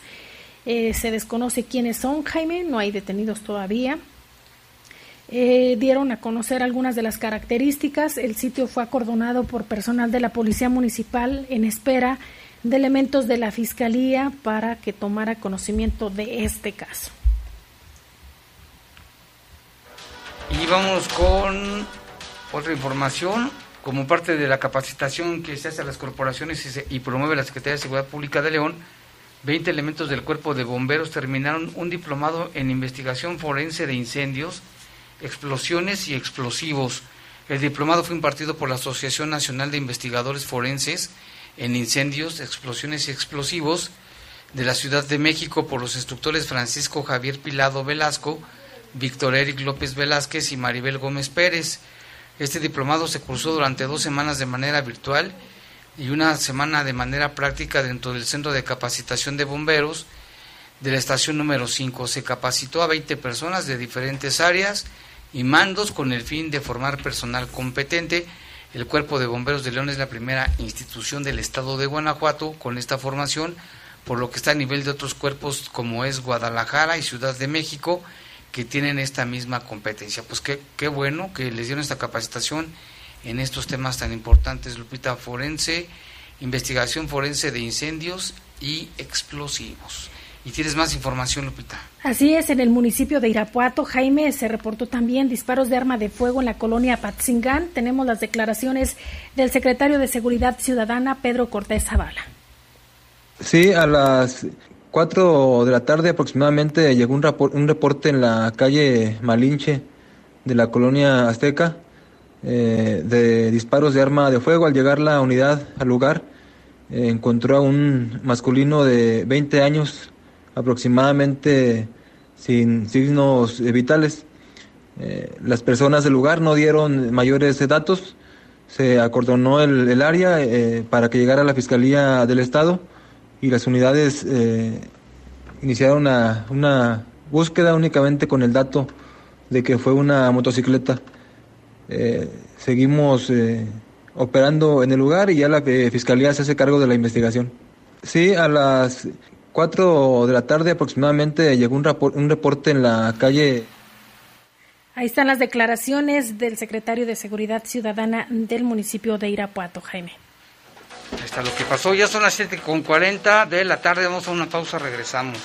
Eh, se desconoce quiénes son, Jaime, no hay detenidos todavía. Eh, dieron a conocer algunas de las características. El sitio fue acordonado por personal de la Policía Municipal en espera de elementos de la Fiscalía para que tomara conocimiento de este caso. Y vamos con otra información. Como parte de la capacitación que se hace a las corporaciones y, promueve la Secretaría de Seguridad Pública de León, 20 elementos del Cuerpo de Bomberos terminaron un diplomado en investigación forense de incendios, explosiones y explosivos. El diplomado fue impartido por la Asociación Nacional de Investigadores Forenses en Incendios, Explosiones y Explosivos de la Ciudad de México por los instructores Francisco Javier Pilado Velasco, Víctor Eric López Velázquez y Maribel Gómez Pérez. Este diplomado se cursó durante dos semanas de manera virtual y una semana de manera práctica dentro del Centro de Capacitación de Bomberos de la estación número 5. Se capacitó a 20 personas de diferentes áreas y mandos con el fin de formar personal competente. El Cuerpo de Bomberos de León es la primera institución del estado de Guanajuato con esta formación, por lo que está a nivel de otros cuerpos como es Guadalajara y Ciudad de México, que tienen esta misma competencia. Pues qué, qué bueno que les dieron esta capacitación en estos temas tan importantes, Lupita, forense, investigación forense de incendios y explosivos. Y tienes más información, Lupita. Así es, en el municipio de Irapuato, Jaime, se reportó también disparos de arma de fuego en la colonia Patzingán. Tenemos las declaraciones del secretario de Seguridad Ciudadana, Pedro Cortés Zavala. Sí, a las 4 de la tarde aproximadamente llegó un, rapor- un reporte en la calle Malinche de la colonia Azteca, eh, de disparos de arma de fuego. Al llegar la unidad al lugar, eh, encontró a un masculino de 20 años aproximadamente sin signos vitales. Eh, las personas del lugar no dieron mayores datos. Se acordonó el, área eh, para que llegara la Fiscalía del Estado y las unidades eh, iniciaron una, una búsqueda únicamente con el dato de que fue una motocicleta. Seguimos operando en el lugar y ya la Fiscalía se hace cargo de la investigación. Sí, a las 4 de la tarde aproximadamente llegó un, rapor- un reporte en la calle Ahí están las declaraciones del secretario de Seguridad Ciudadana del municipio de Irapuato, Jaime. Ahí está lo que pasó. Ya son las 7.40 de la tarde. Vamos a una pausa, regresamos.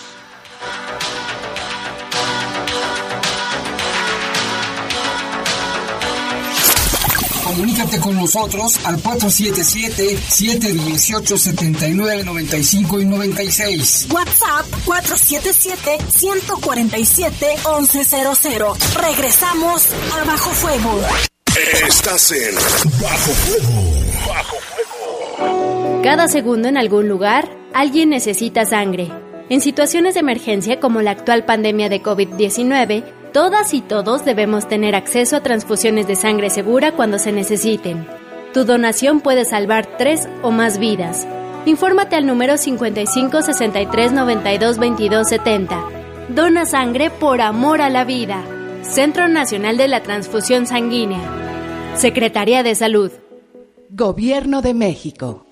Comunícate con nosotros al 477-718-7995 y 96. WhatsApp 477-147-1100. Regresamos a Bajo Fuego. Estás en Bajo Fuego. Bajo Cada segundo en algún lugar, alguien necesita sangre. En situaciones de emergencia como la actual pandemia de COVID-19, todas y todos debemos tener acceso a transfusiones de sangre segura cuando se necesiten. Tu donación puede salvar tres o más vidas. Infórmate al número 55 63 92 22 70. Dona sangre por amor a la vida. Centro Nacional de la Transfusión Sanguínea. Secretaría de Salud. Gobierno de México.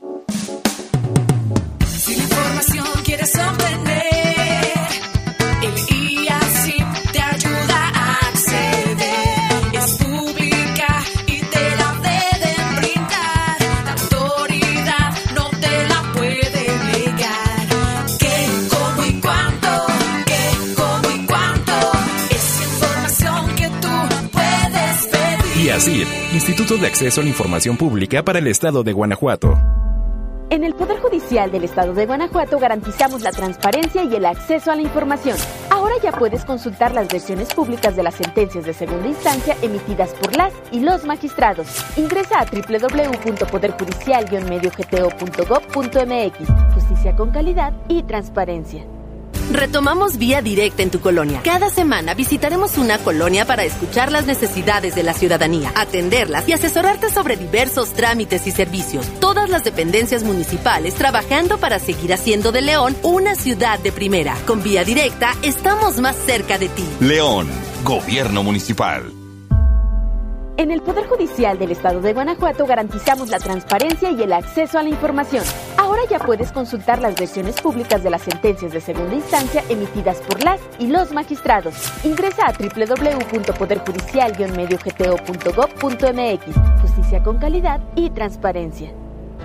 Así, Instituto de Acceso a la Información Pública para el Estado de Guanajuato. En el Poder Judicial del Estado de Guanajuato garantizamos la transparencia y el acceso a la información. Ahora ya puedes consultar las versiones públicas de las sentencias de segunda instancia emitidas por las y los magistrados. Ingresa a www.poderjudicial-mediogto.gov.mx. Justicia con calidad y transparencia. Retomamos Vía Directa en tu colonia. Cada semana visitaremos una colonia para escuchar las necesidades de la ciudadanía, atenderlas y asesorarte sobre diversos trámites y servicios. Todas las dependencias municipales trabajando para seguir haciendo de León una ciudad de primera. Con Vía Directa estamos más cerca de ti. León, Gobierno Municipal. En el Poder Judicial del Estado de Guanajuato garantizamos la transparencia y el acceso a la información. Ahora ya puedes consultar las versiones públicas de las sentencias de segunda instancia emitidas por las y los magistrados. Ingresa a www.poderjudicial-mediogto.gov.mx. Justicia con calidad y transparencia.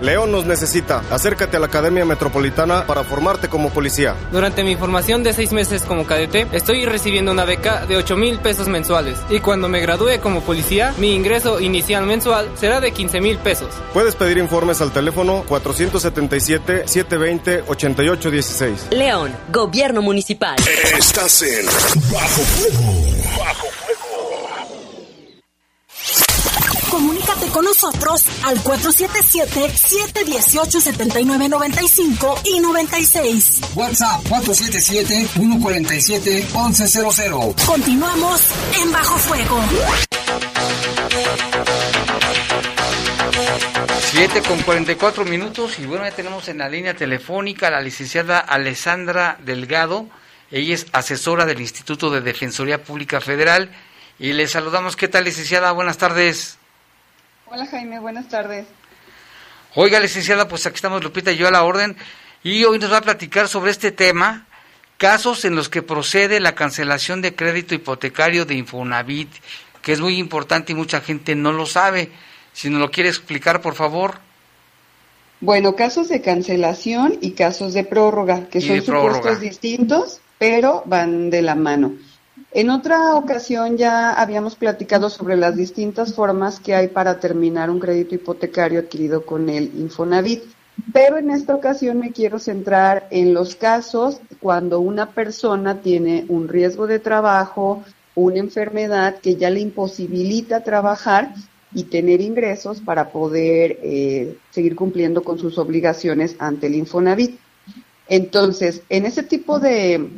León nos necesita. Acércate a la Academia Metropolitana para formarte como policía. Durante mi formación de seis meses como cadete, estoy recibiendo una beca de 8 mil pesos mensuales. Y cuando me gradúe como policía, mi ingreso inicial mensual será de 15 mil pesos. Puedes pedir informes al teléfono 477-720-8816. León, Gobierno Municipal. Estás en Bajo Fuego. Bajo Comunícate con nosotros al 477-718-7995 y 96. WhatsApp 477-147-1100. Continuamos en Bajo Fuego. 7 con 44 minutos y bueno, ya tenemos en la línea telefónica a la licenciada Alessandra Delgado. Ella es asesora del Instituto de Defensoría Pública Federal y le saludamos. ¿Qué tal, licenciada? Buenas tardes. Hola Jaime, buenas tardes. Oiga, licenciada, pues aquí estamos Lupita y yo a la orden y hoy nos va a platicar sobre este tema, casos en los que procede la cancelación de crédito hipotecario de Infonavit, que es muy importante y mucha gente no lo sabe. Si nos lo quiere explicar, por favor. Bueno, casos de cancelación y casos de prórroga, que Y son supuestos distintos, pero van de la mano. En otra ocasión ya habíamos platicado sobre las distintas formas que hay para terminar un crédito hipotecario adquirido con el Infonavit, pero en esta ocasión me quiero centrar en los casos cuando una persona tiene un riesgo de trabajo, una enfermedad que ya le imposibilita trabajar y tener ingresos para poder eh, seguir cumpliendo con sus obligaciones ante el Infonavit. Entonces, en ese tipo de,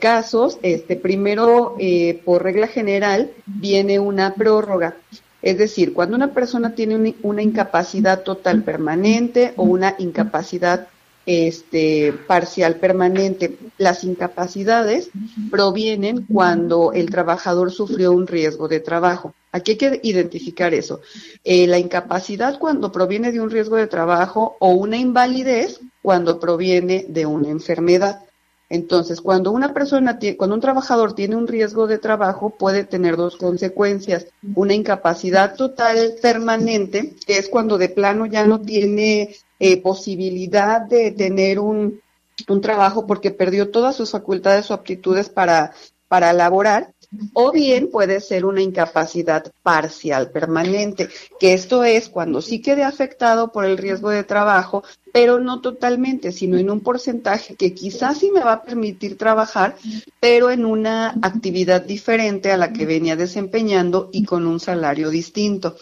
casos, este, primero, eh, por regla general, viene una prórroga. Es decir, cuando una persona tiene un- una incapacidad total permanente o una incapacidad este, parcial permanente, las incapacidades provienen cuando el trabajador sufrió un riesgo de trabajo. Aquí hay que identificar eso. Eh, la incapacidad cuando proviene de un riesgo de trabajo o una invalidez cuando proviene de una enfermedad. Entonces, cuando una persona, cuando un trabajador tiene un riesgo de trabajo, puede tener dos consecuencias. Una incapacidad total permanente, que es cuando de plano ya no tiene eh, posibilidad de tener un, un trabajo porque perdió todas sus facultades o aptitudes para, para laborar, o bien puede ser una incapacidad parcial permanente, que esto es cuando sí quede afectado por el riesgo de trabajo, pero no totalmente, sino en un porcentaje que quizás sí me va a permitir trabajar, pero en una actividad diferente a la que venía desempeñando y con un salario distinto.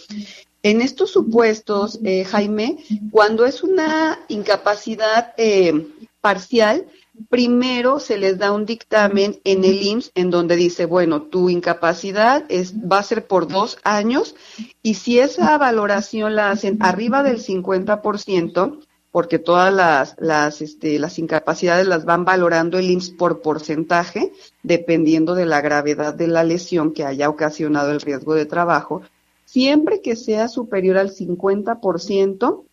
En estos supuestos, eh, Jaime, cuando es una incapacidad eh, parcial, primero se les da un dictamen en el IMSS en donde dice, bueno, tu incapacidad es, va a ser por dos años y si esa valoración la hacen arriba del 50%, porque todas las, las, este, las incapacidades las van valorando el IMSS por porcentaje, dependiendo de la gravedad de la lesión que haya ocasionado el riesgo de trabajo, siempre que sea superior al 50%,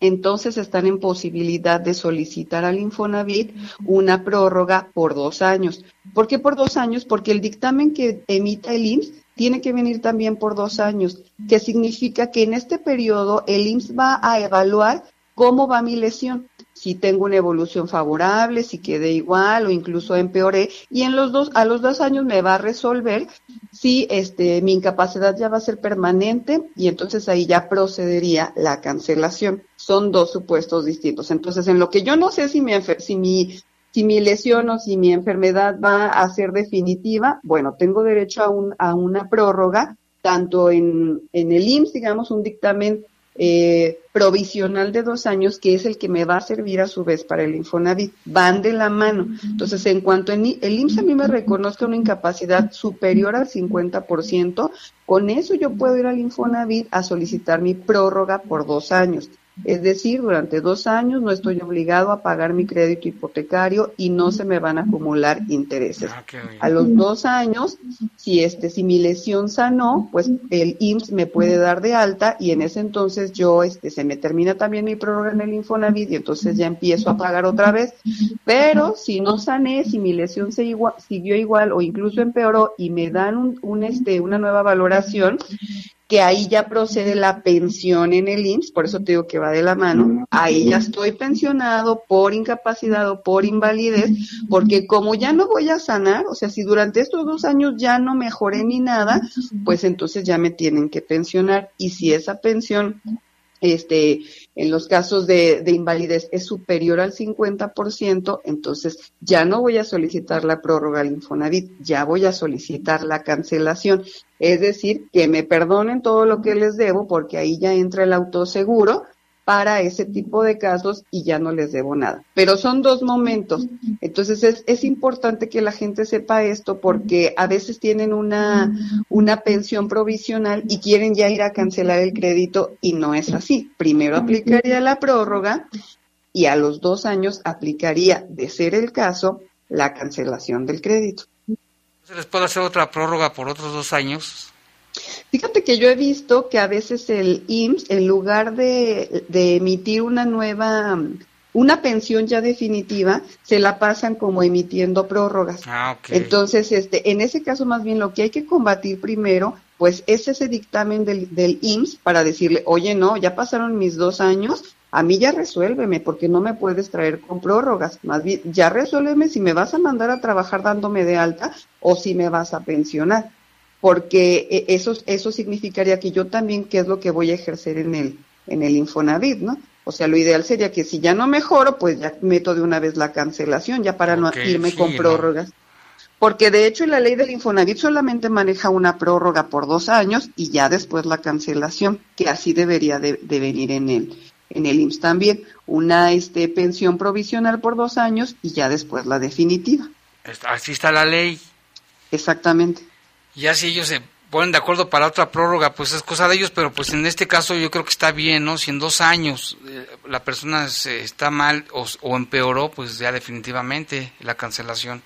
entonces están en posibilidad de solicitar al Infonavit una prórroga por dos años. ¿Por qué por dos años? Porque el dictamen que emita el IMSS tiene que venir también por dos años, que significa que en este periodo el IMSS va a evaluar cómo va mi lesión, si tengo una evolución favorable, si quedé igual o incluso empeoré, y en los dos, a los dos años me va a resolver si este, mi incapacidad ya va a ser permanente y entonces ahí ya procedería la cancelación. Son dos supuestos distintos. Entonces, en lo que yo no sé si mi, si mi, si mi lesión o si mi enfermedad va a ser definitiva, bueno, tengo derecho a, un, a una prórroga, tanto en, en el IMSS, digamos, un dictamen eh, provisional de dos años, que es el que me va a servir a su vez para el Infonavit. Van de la mano. Entonces, en cuanto en el IMSS a mí me reconozca una incapacidad superior al 50%, con eso yo puedo ir al Infonavit a solicitar mi prórroga por dos años. Es decir, durante dos años no estoy obligado a pagar mi crédito hipotecario y no se me van a acumular intereses. A los dos años, si este, si mi lesión sanó, pues el IMSS me puede dar de alta y en ese entonces yo, este, se me termina también mi prórroga en el Infonavit y entonces ya empiezo a pagar otra vez. Pero si no sané, si mi lesión se igua- siguió igual o incluso empeoró y me dan un, un, este, una nueva valoración, que ahí ya procede la pensión en el IMSS, por eso te digo que va de la mano, ahí ya estoy pensionado por incapacidad o por invalidez, porque como ya no voy a sanar, o sea, si durante estos dos años ya no mejoré ni nada, pues entonces ya me tienen que pensionar, y si esa pensión este, en los casos de, de invalidez es superior al 50%, entonces ya no voy a solicitar la prórroga al Infonavit, ya voy a solicitar la cancelación. Es decir, que me perdonen todo lo que les debo porque ahí ya entra el autoseguro para ese tipo de casos y ya no les debo nada. Pero son dos momentos. Entonces es, es importante que la gente sepa esto porque a veces tienen una, una pensión provisional y quieren ya ir a cancelar el crédito y no es así. Primero aplicaría la prórroga y a los dos años aplicaría, de ser el caso, la cancelación del crédito. ¿Se les puede hacer otra prórroga por otros dos años? Fíjate que yo he visto que a veces el IMSS, en lugar de, de emitir una nueva, una pensión ya definitiva, se la pasan como emitiendo prórrogas. Ah, ok. Entonces, este, en ese caso más bien lo que hay que combatir primero, pues es ese dictamen del, del IMSS para decirle, oye, no, ya pasaron mis dos años, a mí ya resuélveme porque no me puedes traer con prórrogas. Más bien, ya resuélveme si me vas a mandar a trabajar dándome de alta o si me vas a pensionar. Porque eh, eso, eso significaría que yo también, ¿qué es lo que voy a ejercer en el, en el Infonavit, no? O sea, lo ideal sería que si ya no mejoro, pues ya meto de una vez la cancelación, ya para no irme sí, con no. prórrogas. porque de hecho la ley del Infonavit solamente maneja una prórroga por dos años y ya después la cancelación, que así debería de, de venir en el, en el IMSS también, una este, pensión provisional por dos años y ya después la definitiva. Así está la ley. Exactamente. Ya si ellos se ponen de acuerdo para otra prórroga, pues es cosa de ellos, pero pues en este caso yo creo que está bien, ¿no? Si en dos años eh, la persona se está mal o, o empeoró, pues ya definitivamente la cancelación.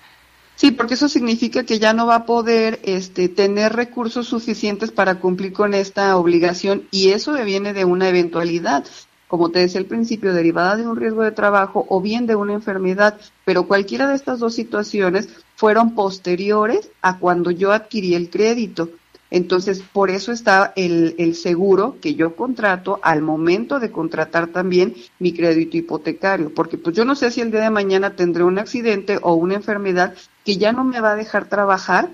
Sí, porque eso significa que ya no va a poder este, tener recursos suficientes para cumplir con esta obligación y eso viene de una eventualidad, como te decía al principio, derivada de un riesgo de trabajo o bien de una enfermedad, pero cualquiera de estas dos situaciones fueron posteriores a cuando yo adquirí el crédito. Entonces, por eso está el, el seguro que yo contrato al momento de contratar también mi crédito hipotecario, porque pues yo no sé si el día de mañana tendré un accidente o una enfermedad que ya no me va a dejar trabajar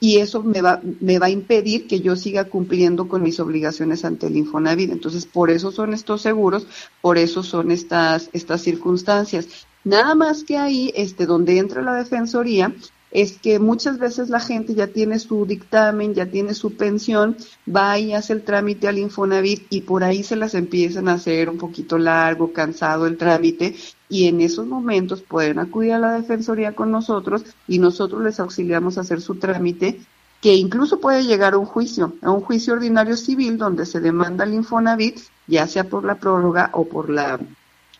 y eso me va, me va a impedir que yo siga cumpliendo con mis obligaciones ante el Infonavit. Entonces, por eso son estos seguros, por eso son estas, estas circunstancias. Nada más que ahí, este, donde entra la defensoría, es que muchas veces la gente ya tiene su dictamen, ya tiene su pensión, va y hace el trámite al Infonavit y por ahí se las empiezan a hacer un poquito largo, cansado el trámite y en esos momentos pueden acudir a la defensoría con nosotros y nosotros les auxiliamos a hacer su trámite que incluso puede llegar a un juicio, a un juicio ordinario civil donde se demanda al Infonavit, ya sea por la prórroga o por la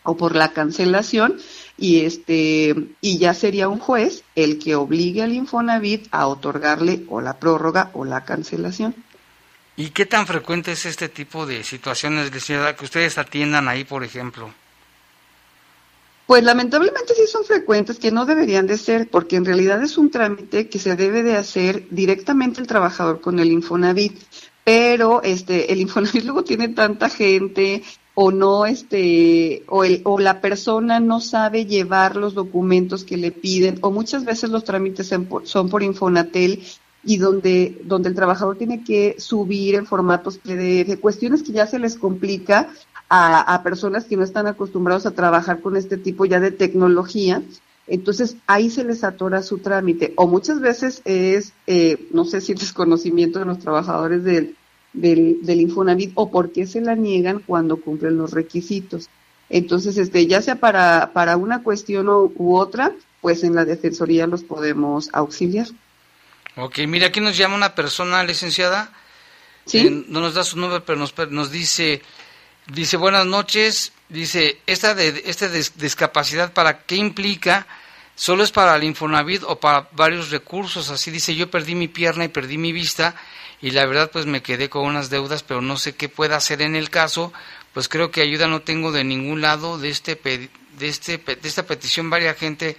o por la cancelación y este y ya sería un juez el que obligue al Infonavit a otorgarle o la prórroga o la cancelación. ¿Y qué tan frecuente es este tipo de situaciones, licenciada, que ustedes atiendan ahí, por ejemplo? Pues lamentablemente sí son frecuentes, que no deberían de ser, porque en realidad es un trámite que se debe de hacer directamente el trabajador con el Infonavit, pero este el Infonavit <laughs> luego tiene tanta gente o no este o el o la persona no sabe llevar los documentos que le piden o muchas veces los trámites son por, Infonatel y donde donde el trabajador tiene que subir en formatos PDF, cuestiones que ya se les complica a, a personas que no están acostumbrados a trabajar con este tipo ya de tecnología. Entonces ahí se les atora su trámite. O muchas veces es, eh, no sé si desconocimiento de los trabajadores del, del, del Infonavit o por qué se la niegan cuando cumplen los requisitos. Entonces, este, ya sea para, para una cuestión u, u otra, pues en la Defensoría los podemos auxiliar. Ok, mira, aquí nos llama una persona, licenciada. ¿Sí? Eh, no nos da su nombre, pero nos, nos dice, dice, buenas noches, dice, esta de esta des- discapacidad, ¿para qué implica? ¿Solo es para el Infonavit o para varios recursos? Así dice, yo perdí mi pierna y perdí mi vista y la verdad pues me quedé con unas deudas, pero no sé qué pueda hacer en el caso, pues creo que ayuda no tengo de ningún lado de este de este de esta petición. Varia gente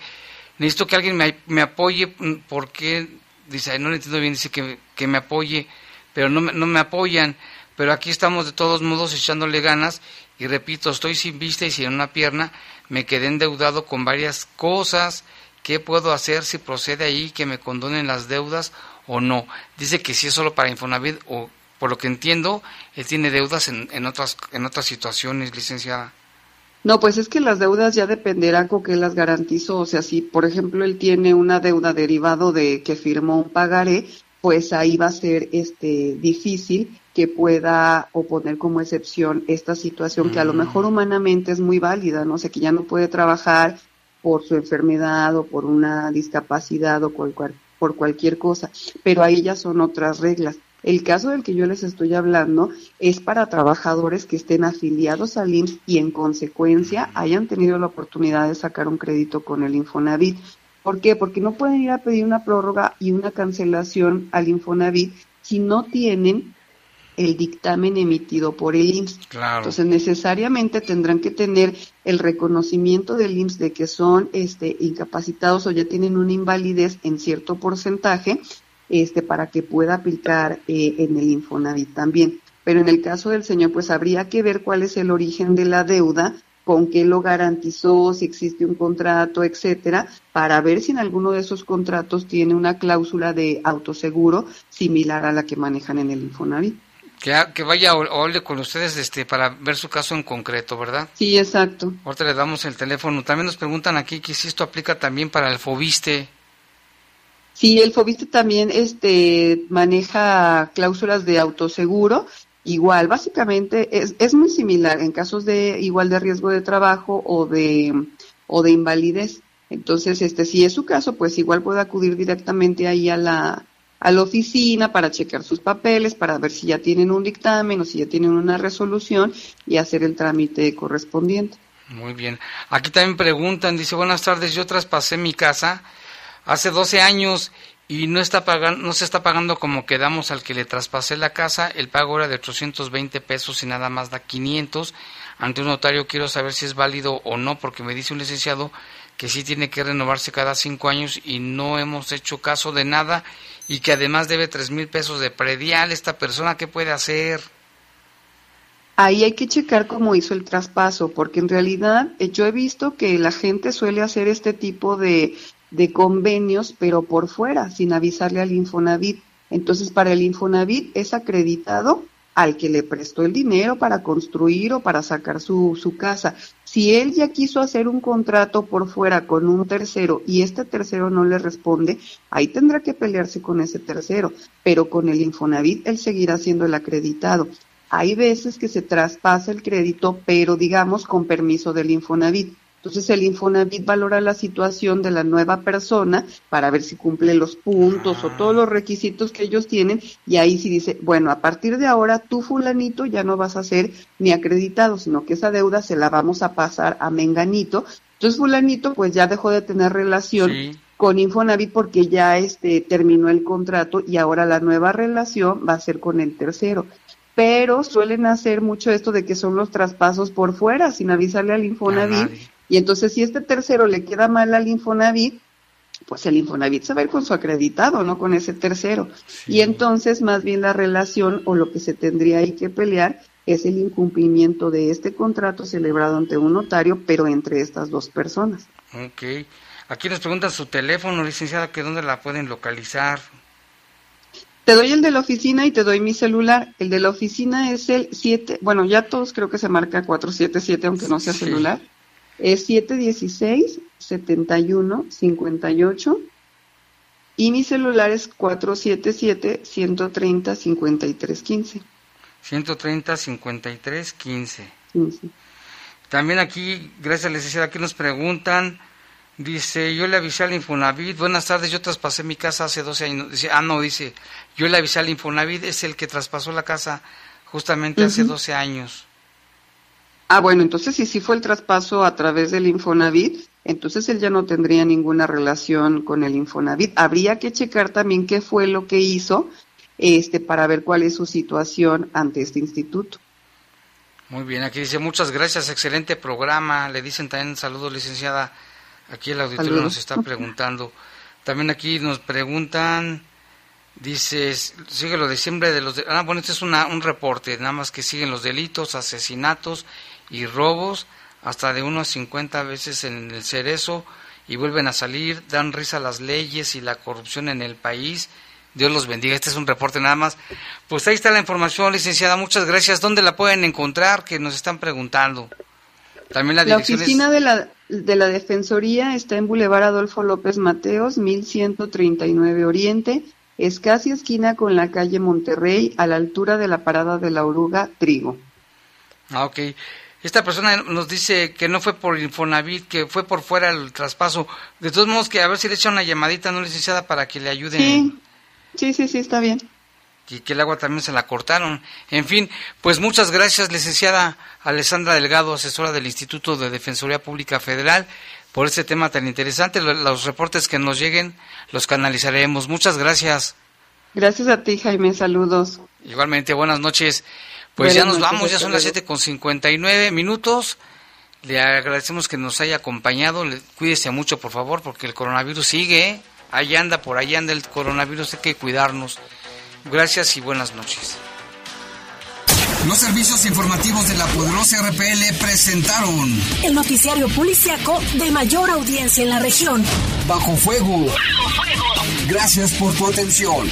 necesito que alguien me, me apoye mm, porque dice, "Ay, no lo entiendo bien, dice que, que me apoye, pero no no me apoyan, pero aquí estamos de todos modos echándole ganas y repito, estoy sin vista y sin una pierna, me quedé endeudado con varias cosas, ¿qué puedo hacer si procede ahí que me condonen las deudas o no? Dice que si es solo para Infonavit o por lo que entiendo, él tiene deudas en, en otras en otras situaciones, licenciada. No, pues es que las deudas ya dependerán con qué las garantizó. O sea, si por ejemplo él tiene una deuda derivado de que firmó un pagaré, pues ahí va a ser este difícil que pueda oponer como excepción esta situación que a lo mejor humanamente es muy válida, no sé, que ya no puede trabajar por su enfermedad o por una discapacidad o por, cual- por cualquier cosa, pero ahí ya son otras reglas. El caso del que yo les estoy hablando es para trabajadores que estén afiliados al IMSS y en consecuencia hayan tenido la oportunidad de sacar un crédito con el Infonavit. ¿Por qué? Porque no pueden ir a pedir una prórroga y una cancelación al Infonavit si no tienen el dictamen emitido por el IMSS. Claro. Entonces necesariamente tendrán que tener el reconocimiento del IMSS de que son este, incapacitados o ya tienen una invalidez en cierto porcentaje este, para que pueda aplicar eh, en el Infonavit también. Pero en el caso del señor, pues habría que ver cuál es el origen de la deuda, con qué lo garantizó, si existe un contrato, etcétera, para ver si en alguno de esos contratos tiene una cláusula de autoseguro similar a la que manejan en el Infonavit. Que, que vaya o o hable con ustedes este para ver su caso en concreto, ¿verdad? Sí, exacto. Ahorita le damos el teléfono. También nos preguntan aquí que si esto aplica también para el Fobiste. Sí, el FOBISTE también este, maneja cláusulas de autoseguro. Igual, básicamente es, es muy similar en casos de igual de riesgo de trabajo o de, o de invalidez. Entonces, este, si es su caso, pues igual puede acudir directamente ahí a la, a la oficina para checar sus papeles, para ver si ya tienen un dictamen o si ya tienen una resolución y hacer el trámite correspondiente. Muy bien. Aquí también preguntan, dice, buenas tardes, yo traspasé mi casa hace 12 años y no está pagando, no se está pagando como quedamos al que le traspasé la casa, el pago era de 820 pesos y nada más da 500. Ante un notario quiero saber si es válido o no, porque me dice un licenciado que sí tiene que renovarse cada cinco años y no hemos hecho caso de nada y que además debe tres mil pesos de predial. Esta persona, ¿qué puede hacer? Ahí hay que checar cómo hizo el traspaso, porque en realidad eh, yo he visto que la gente suele hacer este tipo de, de convenios, pero por fuera, sin avisarle al Infonavit. Entonces, para el Infonavit es acreditado al que le prestó el dinero para construir o para sacar su, su casa. Si él ya quiso hacer un contrato por fuera con un tercero y este tercero no le responde, ahí tendrá que pelearse con ese tercero, pero con el Infonavit él seguirá siendo el acreditado. Hay veces que se traspasa el crédito, pero digamos con permiso del Infonavit. Entonces el Infonavit valora la situación de la nueva persona para ver si cumple los puntos o todos los requisitos que ellos tienen y ahí sí dice, bueno, a partir de ahora tú fulanito ya no vas a ser ni acreditado, sino que esa deuda se la vamos a pasar a Menganito. Entonces fulanito pues ya dejó de tener relación con Infonavit porque ya este terminó el contrato y ahora la nueva relación va a ser con el tercero pero suelen hacer mucho esto de que son los traspasos por fuera, sin avisarle al Infonavit. Y entonces, si este tercero le queda mal al Infonavit, pues el Infonavit se va a ir con su acreditado, no con ese tercero. Y entonces, más bien la relación o lo que se tendría ahí que pelear es el incumplimiento de este contrato celebrado ante un notario, pero entre estas dos personas. Ok. Aquí nos preguntan su teléfono, licenciada, que dónde la pueden localizar. Te doy el de la oficina y te doy mi celular. El de la oficina es el 7, bueno, ya todos creo que se marca 477, aunque no sea celular. Es 716 71 58 y mi celular es 477 130 53 15. 130 53 15. También aquí, gracias licenciada, aquí nos preguntan, dice, yo le avisé al Infonavit, buenas tardes, yo traspasé mi casa hace 12 años. Dice, ah, no, dice, yo le avisé al Infonavit, es el que traspasó la casa justamente hace Ujú. 12 años. Ah, bueno, entonces si sí fue el traspaso a través del Infonavit, entonces él ya no tendría ninguna relación con el Infonavit. Habría que checar también qué fue lo que hizo este para ver cuál es su situación ante este instituto. Muy bien, aquí dice, muchas gracias, excelente programa. Le dicen también saludos, licenciada. Aquí el auditorio Saludos. nos está preguntando. También aquí nos preguntan, dice, sigue lo de siempre de los... de- ah, bueno, este es una, un reporte, nada más que siguen los delitos, asesinatos y robos, hasta de unos 50 veces en el cerezo, y vuelven a salir, dan risa las leyes y la corrupción en el país. Dios los bendiga. Este es un reporte nada más. Pues ahí está la información, licenciada. Muchas gracias. ¿Dónde la pueden encontrar? Que nos están preguntando. También la La es- oficina de la, de la Defensoría está en Boulevard Adolfo López Mateos, 1139 Oriente. Es casi esquina con la calle Monterrey, a la altura de la parada de la oruga Trigo. Ah, ok. Esta persona nos dice que no fue por Infonavit, que fue por fuera el traspaso. De todos modos, que a ver si le echa una llamadita, ¿no, licenciada? Para que le ayuden. Sí, sí, sí, sí, está bien. y que el agua también se la cortaron. En fin, pues muchas gracias, licenciada Alessandra Delgado, asesora del Instituto de Defensoría Pública Federal, por este tema tan interesante. Lo- Los reportes que nos lleguen los canalizaremos. Muchas gracias. Gracias a ti, Jaime. Saludos. Igualmente, buenas noches. Pues ya nos vamos, ya son las luego. 7 con 59 minutos. Le agradecemos que nos haya acompañado. Le- cuídese mucho, por favor, porque el coronavirus sigue. ¿eh? Ahí anda, por ahí anda el coronavirus, hay que cuidarnos. Gracias y buenas noches. Los servicios informativos de la poderosa RPL presentaron El noticiario policiaco de mayor audiencia en la región. Bajo Fuego. Gracias por tu atención.